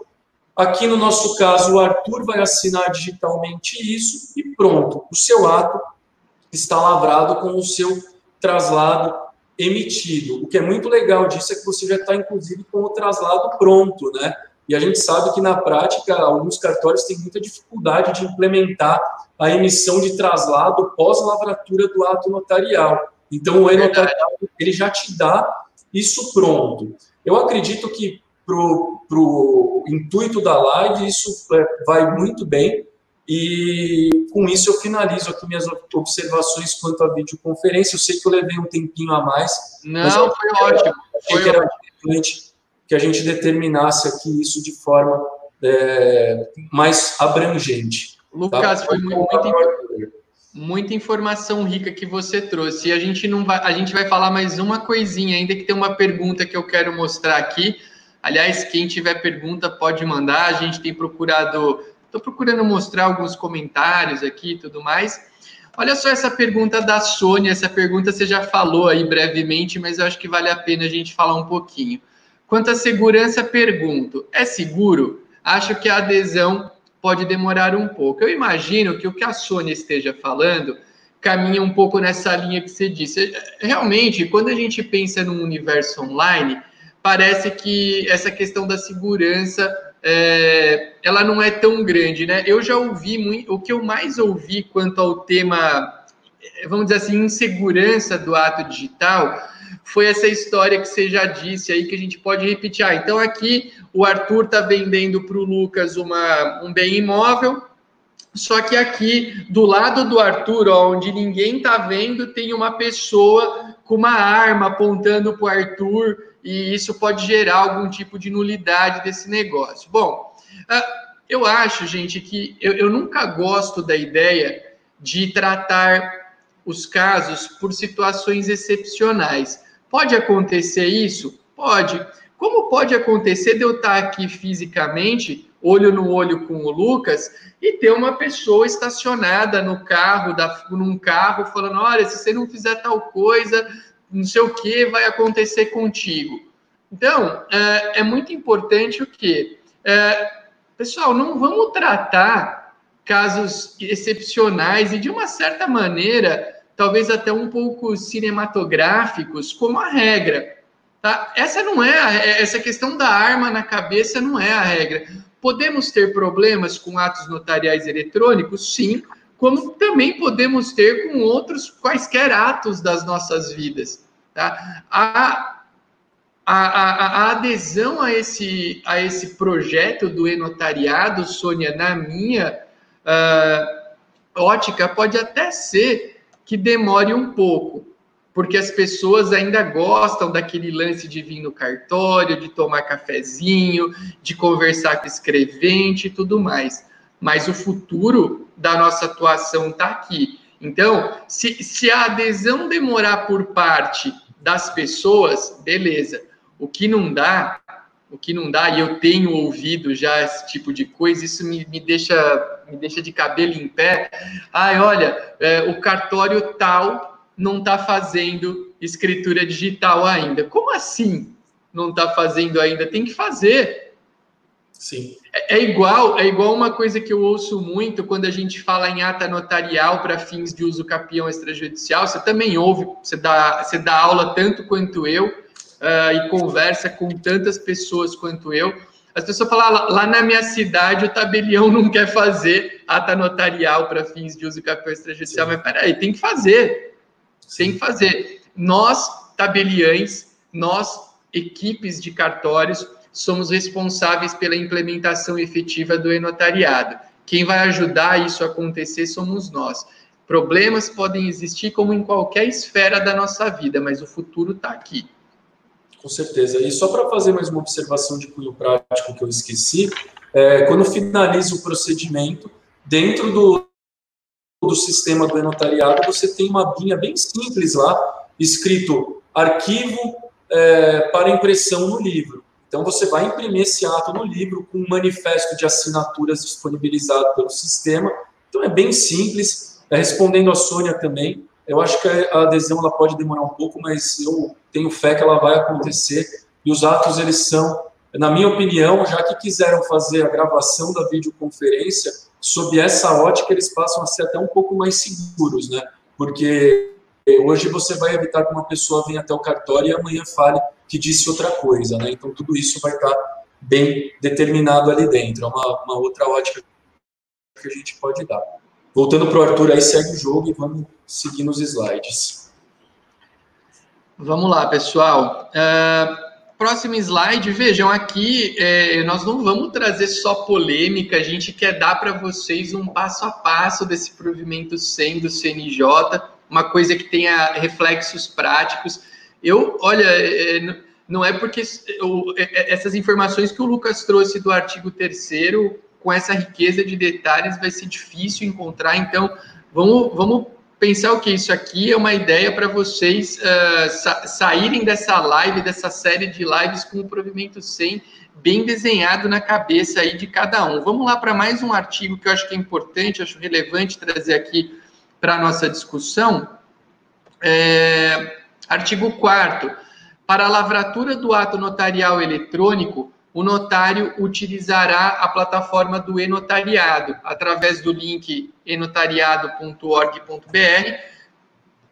Aqui no nosso caso, o Arthur vai assinar digitalmente isso e pronto, o seu ato está lavrado com o seu traslado emitido. O que é muito legal disso é que você já está, inclusive, com o traslado pronto, né? E a gente sabe que na prática alguns cartórios têm muita dificuldade de implementar a emissão de traslado pós-lavratura do ato notarial. Então o e-notarial ele já te dá isso pronto. Eu acredito que para o intuito da live isso é, vai muito bem e com isso eu finalizo aqui minhas observações quanto à videoconferência. Eu sei que eu levei um tempinho a mais. Não, foi ótimo. Foi que era ótimo que a gente determinasse aqui isso de forma é, mais abrangente. Lucas, tá? foi muito, muito, muita informação rica que você trouxe. E a gente não vai, a gente vai falar mais uma coisinha ainda que tem uma pergunta que eu quero mostrar aqui. Aliás, quem tiver pergunta pode mandar. A gente tem procurado, estou procurando mostrar alguns comentários aqui e tudo mais. Olha só essa pergunta da Sônia. Essa pergunta você já falou aí brevemente, mas eu acho que vale a pena a gente falar um pouquinho. Quanto à segurança, pergunto: é seguro? Acho que a adesão pode demorar um pouco. Eu imagino que o que a Sônia esteja falando caminha um pouco nessa linha que você disse. Realmente, quando a gente pensa no universo online, parece que essa questão da segurança é, ela não é tão grande, né? Eu já ouvi muito, o que eu mais ouvi quanto ao tema, vamos dizer assim, insegurança do ato digital foi essa história que você já disse aí, que a gente pode repetir. Ah, então aqui o Arthur está vendendo para o Lucas uma, um bem imóvel, só que aqui do lado do Arthur, ó, onde ninguém está vendo, tem uma pessoa com uma arma apontando para o Arthur, e isso pode gerar algum tipo de nulidade desse negócio. Bom, ah, eu acho, gente, que eu, eu nunca gosto da ideia de tratar os casos por situações excepcionais. Pode acontecer isso? Pode. Como pode acontecer de eu estar aqui fisicamente, olho no olho com o Lucas, e ter uma pessoa estacionada no carro, da, num carro, falando: olha, se você não fizer tal coisa, não sei o que vai acontecer contigo. Então, é, é muito importante o que? É, pessoal, não vamos tratar casos excepcionais e, de uma certa maneira, talvez até um pouco cinematográficos, como a regra. Tá? Essa não é a, essa questão da arma na cabeça não é a regra. Podemos ter problemas com atos notariais eletrônicos, sim, como também podemos ter com outros quaisquer atos das nossas vidas. Tá? A, a, a, adesão a esse, a esse projeto do e-notariado, Sônia, na minha uh, ótica, pode até ser que demore um pouco, porque as pessoas ainda gostam daquele lance de vir no cartório, de tomar cafezinho, de conversar com escrevente e tudo mais. Mas o futuro da nossa atuação está aqui. Então, se, se a adesão demorar por parte das pessoas, beleza. O que não dá, o que não dá, e eu tenho ouvido já esse tipo de coisa, isso me, me deixa, me deixa de cabelo em pé. Ai, olha, é, o cartório tal não está fazendo escritura digital ainda. Como assim não está fazendo ainda? Tem que fazer. Sim. É, é, igual, é igual uma coisa que eu ouço muito quando a gente fala em ata notarial para fins de uso capião extrajudicial. Você também ouve, você dá, você dá aula tanto quanto eu uh, e conversa com tantas pessoas quanto eu. As pessoas falam, ah, lá na minha cidade o tabelião não quer fazer ata notarial para fins de uso capião extrajudicial. Sim. Mas peraí, tem que fazer. Tem que fazer. Nós, tabeliães, nós, equipes de cartórios, somos responsáveis pela implementação efetiva do e-notariado. Quem vai ajudar isso a acontecer somos nós. Problemas podem existir como em qualquer esfera da nossa vida, mas o futuro está aqui. Com certeza. E só para fazer mais uma observação de cunho prático que eu esqueci, é, quando finaliza o procedimento, dentro do, do sistema do e-notariado, você tem uma binha bem simples lá, escrito arquivo é, para impressão no livro. Então, você vai imprimir esse ato no livro com um manifesto de assinaturas disponibilizado pelo sistema. Então, é bem simples. É, respondendo a Sônia também, eu acho que a adesão ela pode demorar um pouco, mas eu tenho fé que ela vai acontecer. E os atos, eles são, na minha opinião, já que quiseram fazer a gravação da videoconferência, sob essa ótica, eles passam a ser até um pouco mais seguros, né? Porque hoje você vai evitar que uma pessoa venha até o cartório e amanhã fale que disse outra coisa, né? Então tudo isso vai estar bem determinado ali dentro. É uma, uma outra ótica que a gente pode dar. Voltando para o Arthur, aí segue o jogo e vamos seguir nos slides. Vamos lá, pessoal. Uh, próximo slide, vejam aqui, é, nós não vamos trazer só polêmica, a gente quer dar para vocês um passo a passo desse provimento 100 do CNJ, uma coisa que tenha reflexos práticos. Eu, olha, é, não é porque é, essas informações que o Lucas trouxe do artigo 3 com essa riqueza de detalhes vai ser difícil encontrar, então vamos, vamos pensar o que isso aqui é uma ideia para vocês uh, sa saírem dessa live, dessa série de lives com o provimento 100 bem desenhado na cabeça aí de cada um. Vamos lá para mais um artigo que eu acho que é importante, acho relevante trazer aqui para a nossa discussão. É, Artigo 4 Para a lavratura do ato notarial eletrônico, o notário utilizará a plataforma do e-notariado, através do link enotariado.org.br,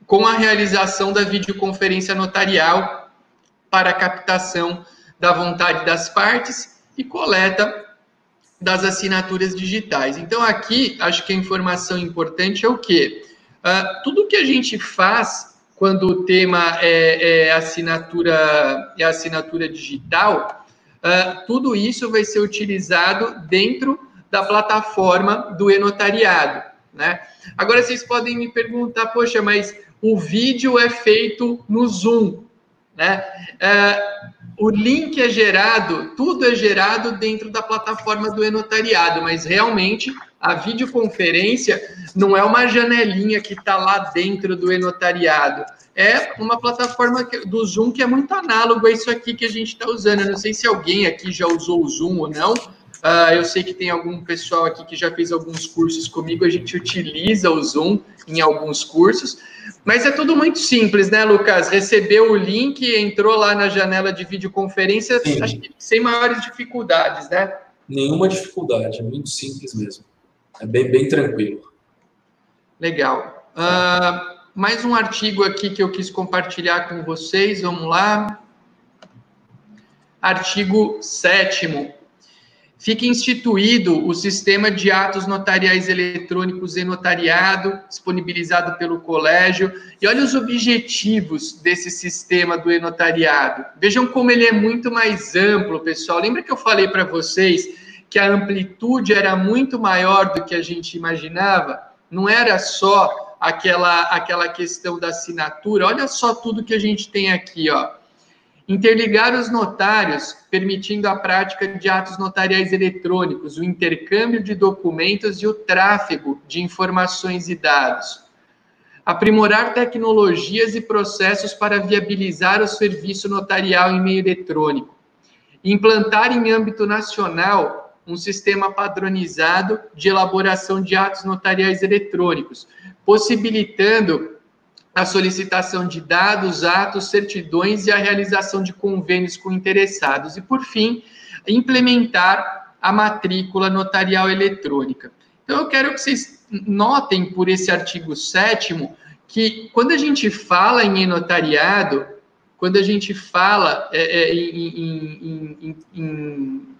com a realização da videoconferência notarial para captação da vontade das partes e coleta das assinaturas digitais. Então, aqui, acho que a informação importante é o quê? Uh, tudo que a gente faz quando o tema é, é assinatura, é assinatura digital, uh, tudo isso vai ser utilizado dentro da plataforma do e-notariado, né? Agora vocês podem me perguntar, poxa, mas o vídeo é feito no Zoom, né? Uh, o link é gerado, tudo é gerado dentro da plataforma do e-notariado, mas realmente a videoconferência não é uma janelinha que está lá dentro do e-notariado. É uma plataforma do Zoom que é muito análogo a isso aqui que a gente está usando. Eu não sei se alguém aqui já usou o Zoom ou não. Uh, eu sei que tem algum pessoal aqui que já fez alguns cursos comigo. A gente utiliza o Zoom em alguns cursos. Mas é tudo muito simples, né, Lucas? Recebeu o link, entrou lá na janela de videoconferência, sem maiores dificuldades, né? Nenhuma dificuldade, é muito simples mesmo. É bem, bem tranquilo. Legal. Uh, mais um artigo aqui que eu quis compartilhar com vocês. Vamos lá. Artigo 7 Fica instituído o sistema de atos notariais eletrônicos e notariado, disponibilizado pelo colégio. E olha os objetivos desse sistema do e-notariado. Vejam como ele é muito mais amplo, pessoal. Lembra que eu falei para vocês que a amplitude era muito maior do que a gente imaginava, não era só aquela aquela questão da assinatura. Olha só tudo que a gente tem aqui, ó. Interligar os notários, permitindo a prática de atos notariais eletrônicos, o intercâmbio de documentos e o tráfego de informações e dados. aprimorar tecnologias e processos para viabilizar o serviço notarial em meio eletrônico, implantar em âmbito nacional um sistema padronizado de elaboração de atos notariais eletrônicos, possibilitando a solicitação de dados, atos, certidões e a realização de convênios com interessados. E, por fim, implementar a matrícula notarial eletrônica. Então, eu quero que vocês notem por esse artigo 7 que quando a gente fala em notariado, quando a gente fala é, é, em, em, em,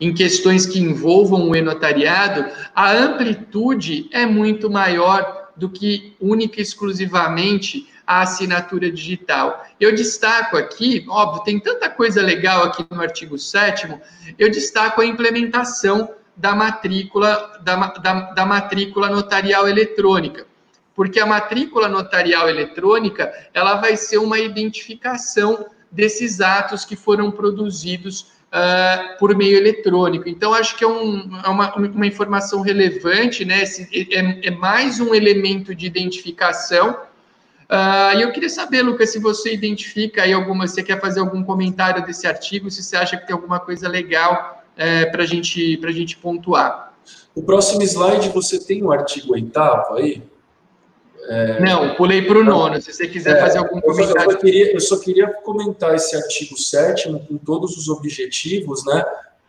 em, questões que envolvam o enotariado, a amplitude é muito maior do que única e exclusivamente a assinatura digital. Eu destaco aqui, óbvio, tem tanta coisa legal aqui no artigo 7 eu destaco a implementação da matrícula, da, da, da matrícula notarial eletrônica. Porque a matrícula notarial eletrônica, ela vai ser uma identificação desses atos que foram produzidos uh, por meio eletrônico. Então, acho que é, um, é uma, uma, informação relevante, né? É, é, mais um elemento de identificação Uh, e eu queria saber, Lucas, se você identifica aí alguma, você quer fazer algum comentário desse artigo, se você acha que tem alguma coisa legal é, para gente, a gente pontuar. O próximo slide, você tem o artigo oitavo aí? É... Não, pulei para o nono, se você quiser é, fazer algum comentário. Eu só, queria, eu só queria comentar esse artigo sétimo com todos os objetivos, né?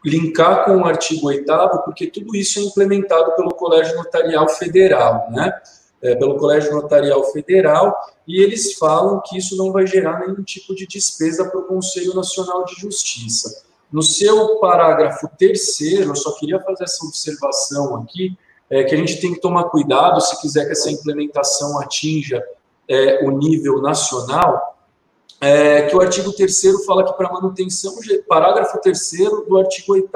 Linkar com o artigo oitavo, porque tudo isso é implementado pelo Colégio Notarial Federal, né? É, pelo Colégio Notarial Federal, e eles falam que isso não vai gerar nenhum tipo de despesa para o Conselho Nacional de Justiça. No seu parágrafo terceiro, eu só queria fazer essa observação aqui, é, que a gente tem que tomar cuidado se quiser que essa implementação atinja é, o nível nacional, é, que o artigo 3 fala que para manutenção, parágrafo 3 do artigo 8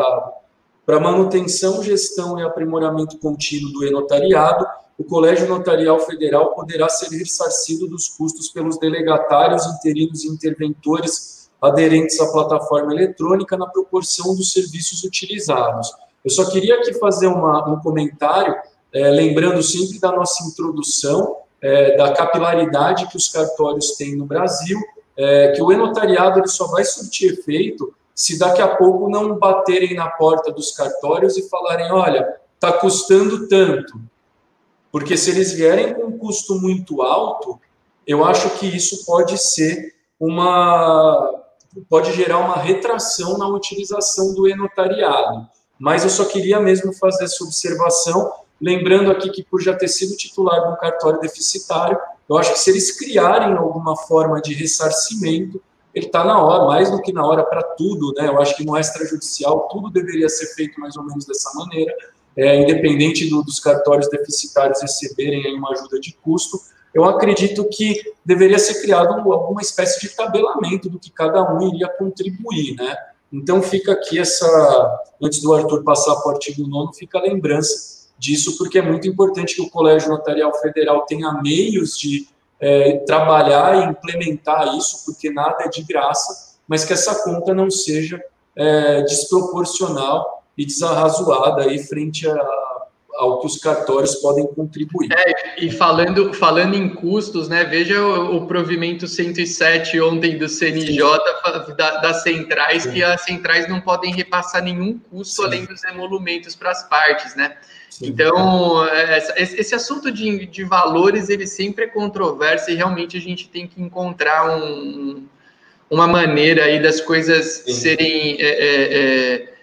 para manutenção, gestão e aprimoramento contínuo do e-notariado, o Colégio Notarial Federal poderá ser ressarcido dos custos pelos delegatários, interinos e interventores aderentes à plataforma eletrônica na proporção dos serviços utilizados. Eu só queria aqui fazer uma, um comentário, é, lembrando sempre da nossa introdução, é, da capilaridade que os cartórios têm no Brasil, é, que o e-notariado ele só vai surtir efeito se daqui a pouco não baterem na porta dos cartórios e falarem, olha, está custando tanto, porque se eles vierem com um custo muito alto, eu acho que isso pode ser uma. pode gerar uma retração na utilização do e-notariado. Mas eu só queria mesmo fazer essa observação, lembrando aqui que, por já ter sido titular de um cartório deficitário, eu acho que se eles criarem alguma forma de ressarcimento, ele está na hora, mais do que na hora para tudo, né? Eu acho que no extrajudicial tudo deveria ser feito mais ou menos dessa maneira é, independente do, dos cartórios deficitários receberem uma ajuda de custo, eu acredito que deveria ser criado alguma espécie de tabelamento do que cada um iria contribuir, né? Então fica aqui essa, antes do Arthur passar para o artigo 9, fica a lembrança disso, porque é muito importante que o Colégio Notarial Federal tenha meios de é, trabalhar e implementar isso, porque nada é de graça, mas que essa conta não seja é, desproporcional e desarrazoada aí frente a, ao que os cartórios podem contribuir. É, e falando, falando em custos, né, veja o, o provimento 107 ontem do CNJ da, das centrais, Sim. que as centrais não podem repassar nenhum custo Sim. além dos emolumentos para as partes, né? Sim. Então, é, esse assunto de, de valores, ele sempre é controverso e realmente a gente tem que encontrar um, uma maneira aí das coisas serem... É, é é,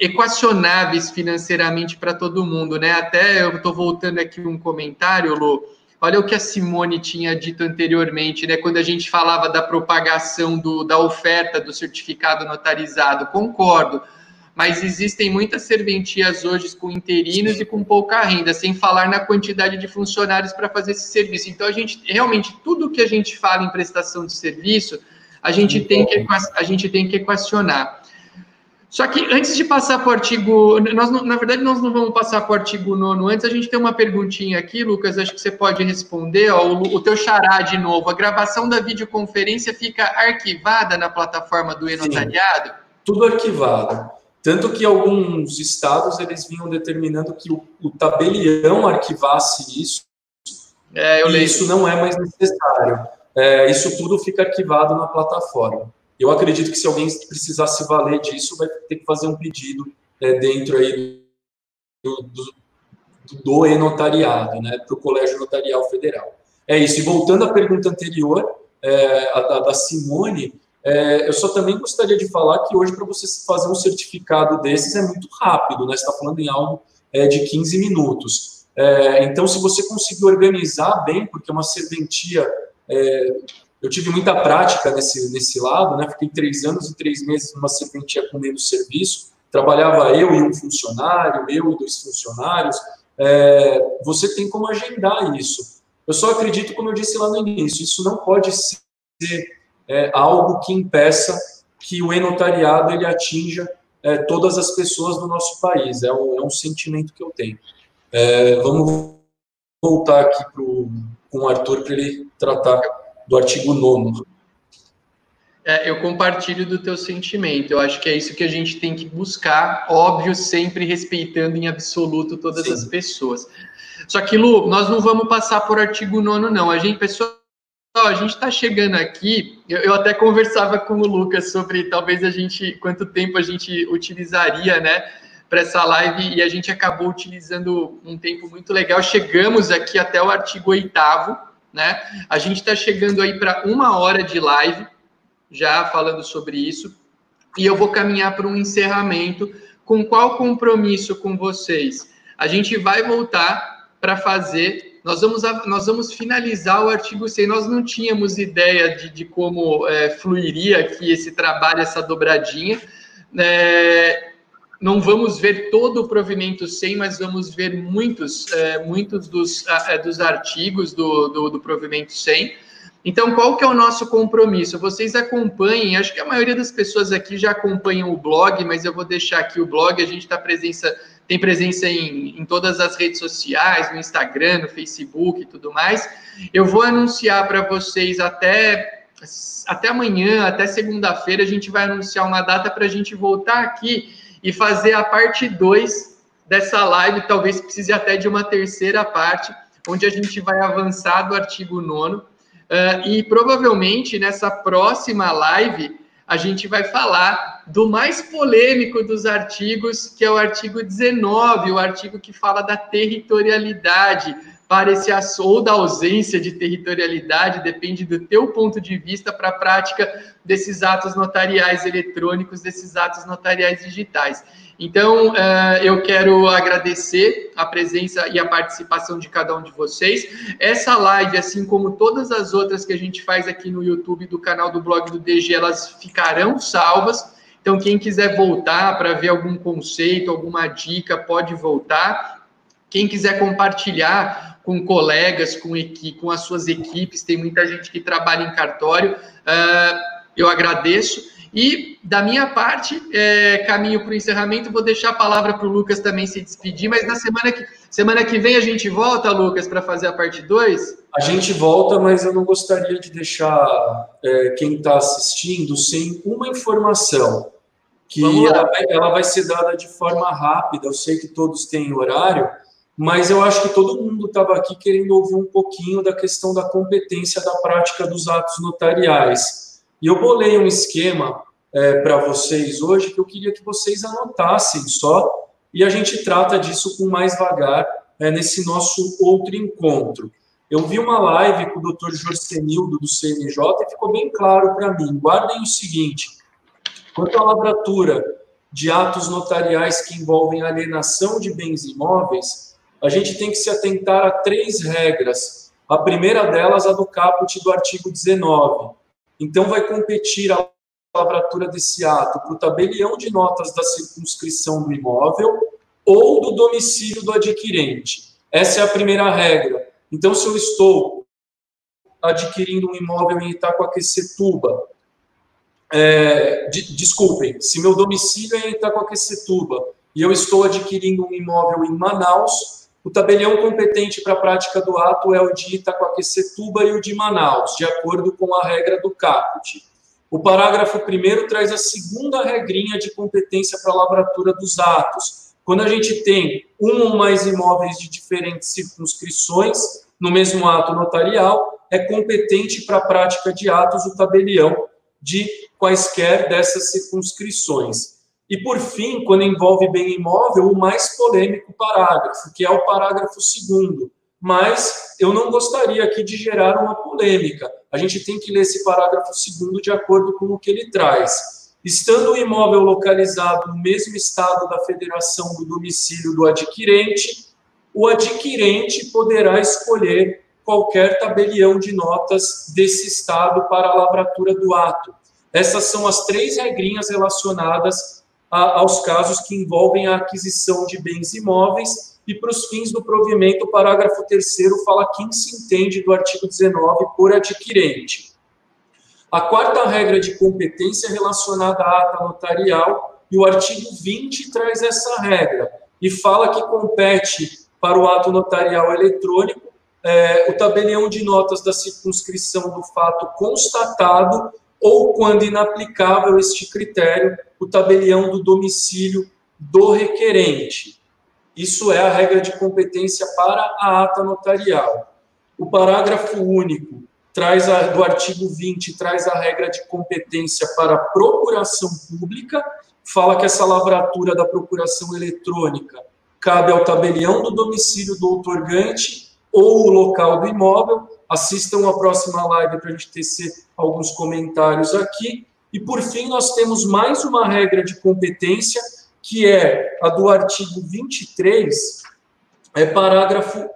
equacionáveis financeiramente para todo mundo, né? Até eu estou voltando aqui um comentário, Lu. Olha o que a Simone tinha dito anteriormente, né? Quando a gente falava da propagação do, da oferta do certificado notarizado, concordo. Mas existem muitas serventias hoje com interinos e com pouca renda, sem falar na quantidade de funcionários para fazer esse serviço. Então, a gente realmente tudo que a gente fala em prestação de serviço, a gente tem que a gente tem que equacionar. Só que antes de passar para o artigo, nós, na verdade, nós não vamos passar para o artigo nono. Antes, a gente tem uma perguntinha aqui, Lucas, acho que você pode responder. Ó, o, o teu xará de novo. A gravação da videoconferência fica arquivada na plataforma do e-notariado? Tudo arquivado. Tanto que alguns estados eles vinham determinando que o, o tabelião arquivasse isso É, e isso não é mais necessário. É, isso tudo fica arquivado na plataforma. Eu acredito que se alguém precisar se valer disso, vai ter que fazer um pedido é, dentro aí do, do, do e-notariado, né, para o Colégio Notarial Federal. É isso. E voltando à pergunta anterior, é, a, a, da Simone, é, eu só também gostaria de falar que hoje, para você fazer um certificado desses, é muito rápido, né? Você está falando em algo é, de 15 minutos. É, então, se você conseguir organizar bem, porque é uma serventia. Eu tive muita prática nesse, nesse lado, né? Fiquei três anos e três meses numa serventia com menos serviço. Trabalhava eu e um funcionário, eu e dois funcionários. É, você tem como agendar isso. Eu só acredito, como eu disse lá no início, isso não pode ser é, algo que impeça que o e-notariado ele atinja é, todas as pessoas do nosso país. É um, é um sentimento que eu tenho. É, vamos voltar aqui pro, com o Arthur para ele tratar do artigo 9. É, eu compartilho do teu sentimento. Eu acho que é isso que a gente tem que buscar, óbvio, sempre respeitando em absoluto todas Sim. as pessoas. Só que, Lu, nós não vamos passar por artigo 9, não. A gente, pessoal, a gente está chegando aqui. Eu, eu, até conversava com o Lucas sobre talvez a gente, quanto tempo a gente utilizaria, né, para essa live, e a gente acabou utilizando um tempo muito legal. Chegamos aqui até o artigo oitavo, né? A gente está chegando aí para uma hora de live, já falando sobre isso, e eu vou caminhar para um encerramento. Com qual compromisso com vocês? A gente vai voltar para fazer nós vamos, nós vamos finalizar o artigo 100. Nós não tínhamos ideia de, de como é, fluiria aqui esse trabalho, essa dobradinha. É, não vamos ver todo o provimento 100, mas vamos ver muitos, é, muitos dos, é, dos artigos do, do, do provimento 100. Então, qual que é o nosso compromisso? Vocês acompanhem, acho que a maioria das pessoas aqui já acompanham o blog, mas eu vou deixar aqui o blog, a gente está presença tem presença em, em todas as redes sociais, no Instagram, no Facebook e tudo mais. Eu vou anunciar para vocês até, até amanhã, até segunda-feira, a gente vai anunciar uma data para a gente voltar aqui e fazer a parte 2 dessa live, talvez precise até de uma terceira parte, onde a gente vai avançar do artigo 9. Uh, e provavelmente nessa próxima live a gente vai falar do mais polêmico dos artigos, que é o artigo 19, o artigo que fala da territorialidade, para esse ou da ausência de territorialidade, depende do teu ponto de vista para a prática desses atos notariais eletrônicos, desses atos notariais digitais. Então, uh, eu quero agradecer a presença e a participação de cada um de vocês. Essa live, assim como todas as outras que a gente faz aqui no YouTube do canal do blog do DG, elas ficarão salvas. Então, quem quiser voltar para ver algum conceito, alguma dica, pode voltar. Quem quiser compartilhar com colegas, com, equipe, com as suas equipes, tem muita gente que trabalha em cartório, uh, eu agradeço. E da minha parte, é, caminho para o encerramento, vou deixar a palavra para o Lucas também se despedir, mas na semana que, semana que vem a gente volta, Lucas, para fazer a parte 2? A gente volta, mas eu não gostaria de deixar é, quem está assistindo sem uma informação, que ela, ela vai ser dada de forma rápida, eu sei que todos têm horário, mas eu acho que todo mundo estava aqui querendo ouvir um pouquinho da questão da competência da prática dos atos notariais. E eu bolei um esquema é, para vocês hoje que eu queria que vocês anotassem só, e a gente trata disso com mais vagar é, nesse nosso outro encontro. Eu vi uma live com o Dr. Jorcenildo do CNJ e ficou bem claro para mim. Guardem o seguinte: quanto à lavratura de atos notariais que envolvem alienação de bens imóveis, a gente tem que se atentar a três regras. A primeira delas, a do caput do artigo 19, então, vai competir a lavratura desse ato para o tabelião de notas da circunscrição do imóvel ou do domicílio do adquirente. Essa é a primeira regra. Então, se eu estou adquirindo um imóvel em Itacoaquecetuba, é, de, desculpem, se meu domicílio é em Itacoaquecetuba e eu estou adquirindo um imóvel em Manaus, o tabelião competente para a prática do ato é o de Itacoaquecetuba e o de Manaus, de acordo com a regra do CAPUT. O parágrafo 1 traz a segunda regrinha de competência para a lavratura dos atos. Quando a gente tem um ou mais imóveis de diferentes circunscrições, no mesmo ato notarial, é competente para a prática de atos o tabelião de quaisquer dessas circunscrições. E, por fim, quando envolve bem imóvel, o mais polêmico parágrafo, que é o parágrafo segundo. Mas eu não gostaria aqui de gerar uma polêmica. A gente tem que ler esse parágrafo segundo de acordo com o que ele traz. Estando o imóvel localizado no mesmo estado da federação do domicílio do adquirente, o adquirente poderá escolher qualquer tabelião de notas desse estado para a lavratura do ato. Essas são as três regrinhas relacionadas a, aos casos que envolvem a aquisição de bens imóveis e para os fins do provimento, o parágrafo 3 fala quem se entende do artigo 19 por adquirente. A quarta regra de competência é relacionada à ata notarial e o artigo 20 traz essa regra e fala que compete para o ato notarial eletrônico, é, o tabelião de notas da circunscrição do fato constatado ou, quando inaplicável este critério, o tabelião do domicílio do requerente. Isso é a regra de competência para a ata notarial. O parágrafo único traz a, do artigo 20 traz a regra de competência para a procuração pública, fala que essa lavratura da procuração eletrônica cabe ao tabelião do domicílio do outorgante ou o local do imóvel. Assistam a próxima live para a gente tecer alguns comentários aqui. E, por fim, nós temos mais uma regra de competência, que é a do artigo 23, é parágrafo.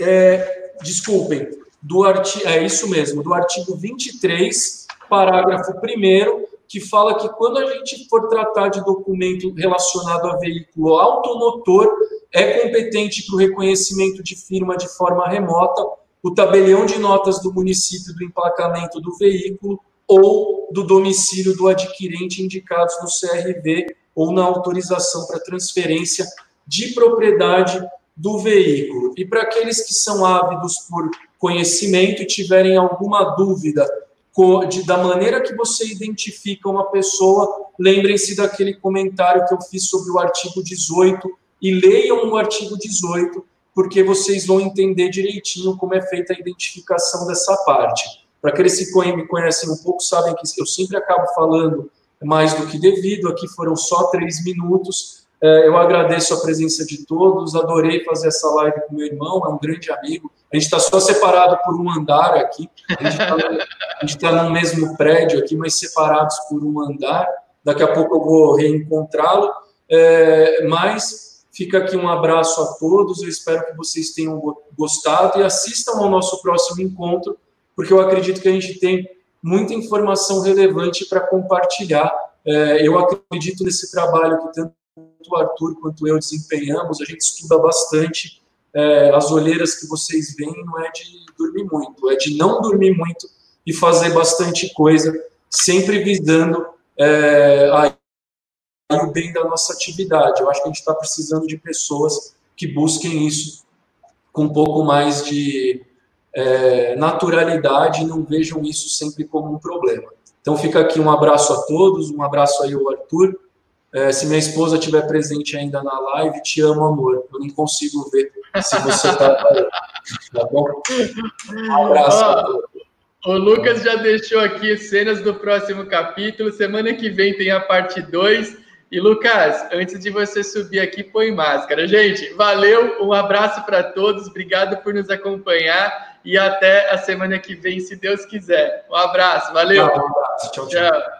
É, desculpem, do artigo, é isso mesmo, do artigo 23, parágrafo 1, que fala que quando a gente for tratar de documento relacionado a veículo automotor, é competente para o reconhecimento de firma de forma remota o tabelião de notas do município do emplacamento do veículo ou do domicílio do adquirente indicados no CRV ou na autorização para transferência de propriedade do veículo. E para aqueles que são ávidos por conhecimento e tiverem alguma dúvida de, da maneira que você identifica uma pessoa, lembrem-se daquele comentário que eu fiz sobre o artigo 18 e leiam o artigo 18, porque vocês vão entender direitinho como é feita a identificação dessa parte. Para aqueles que me conhecem um pouco, sabem que eu sempre acabo falando mais do que devido, aqui foram só três minutos. É, eu agradeço a presença de todos, adorei fazer essa live com meu irmão, é um grande amigo. A gente está só separado por um andar aqui, a gente está tá no mesmo prédio aqui, mas separados por um andar. Daqui a pouco eu vou reencontrá-lo, é, mas fica aqui um abraço a todos. Eu espero que vocês tenham gostado e assistam ao nosso próximo encontro, porque eu acredito que a gente tem muita informação relevante para compartilhar. É, eu acredito nesse trabalho que tanto o Arthur quanto eu desempenhamos, a gente estuda bastante. É, as olheiras que vocês veem não é de dormir muito, é de não dormir muito e fazer bastante coisa, sempre visando é, aí, o bem da nossa atividade. Eu acho que a gente está precisando de pessoas que busquem isso com um pouco mais de é, naturalidade e não vejam isso sempre como um problema. Então fica aqui um abraço a todos, um abraço aí ao Arthur. É, se minha esposa estiver presente ainda na live, te amo, amor. Eu não consigo ver se você está. tá bom? Um abraço a todos. O Lucas já deixou aqui cenas do próximo capítulo. Semana que vem tem a parte 2. E Lucas, antes de você subir aqui, põe máscara. Gente, valeu, um abraço para todos, obrigado por nos acompanhar e até a semana que vem, se Deus quiser. Um abraço, valeu. um abraço, tchau. tchau. tchau.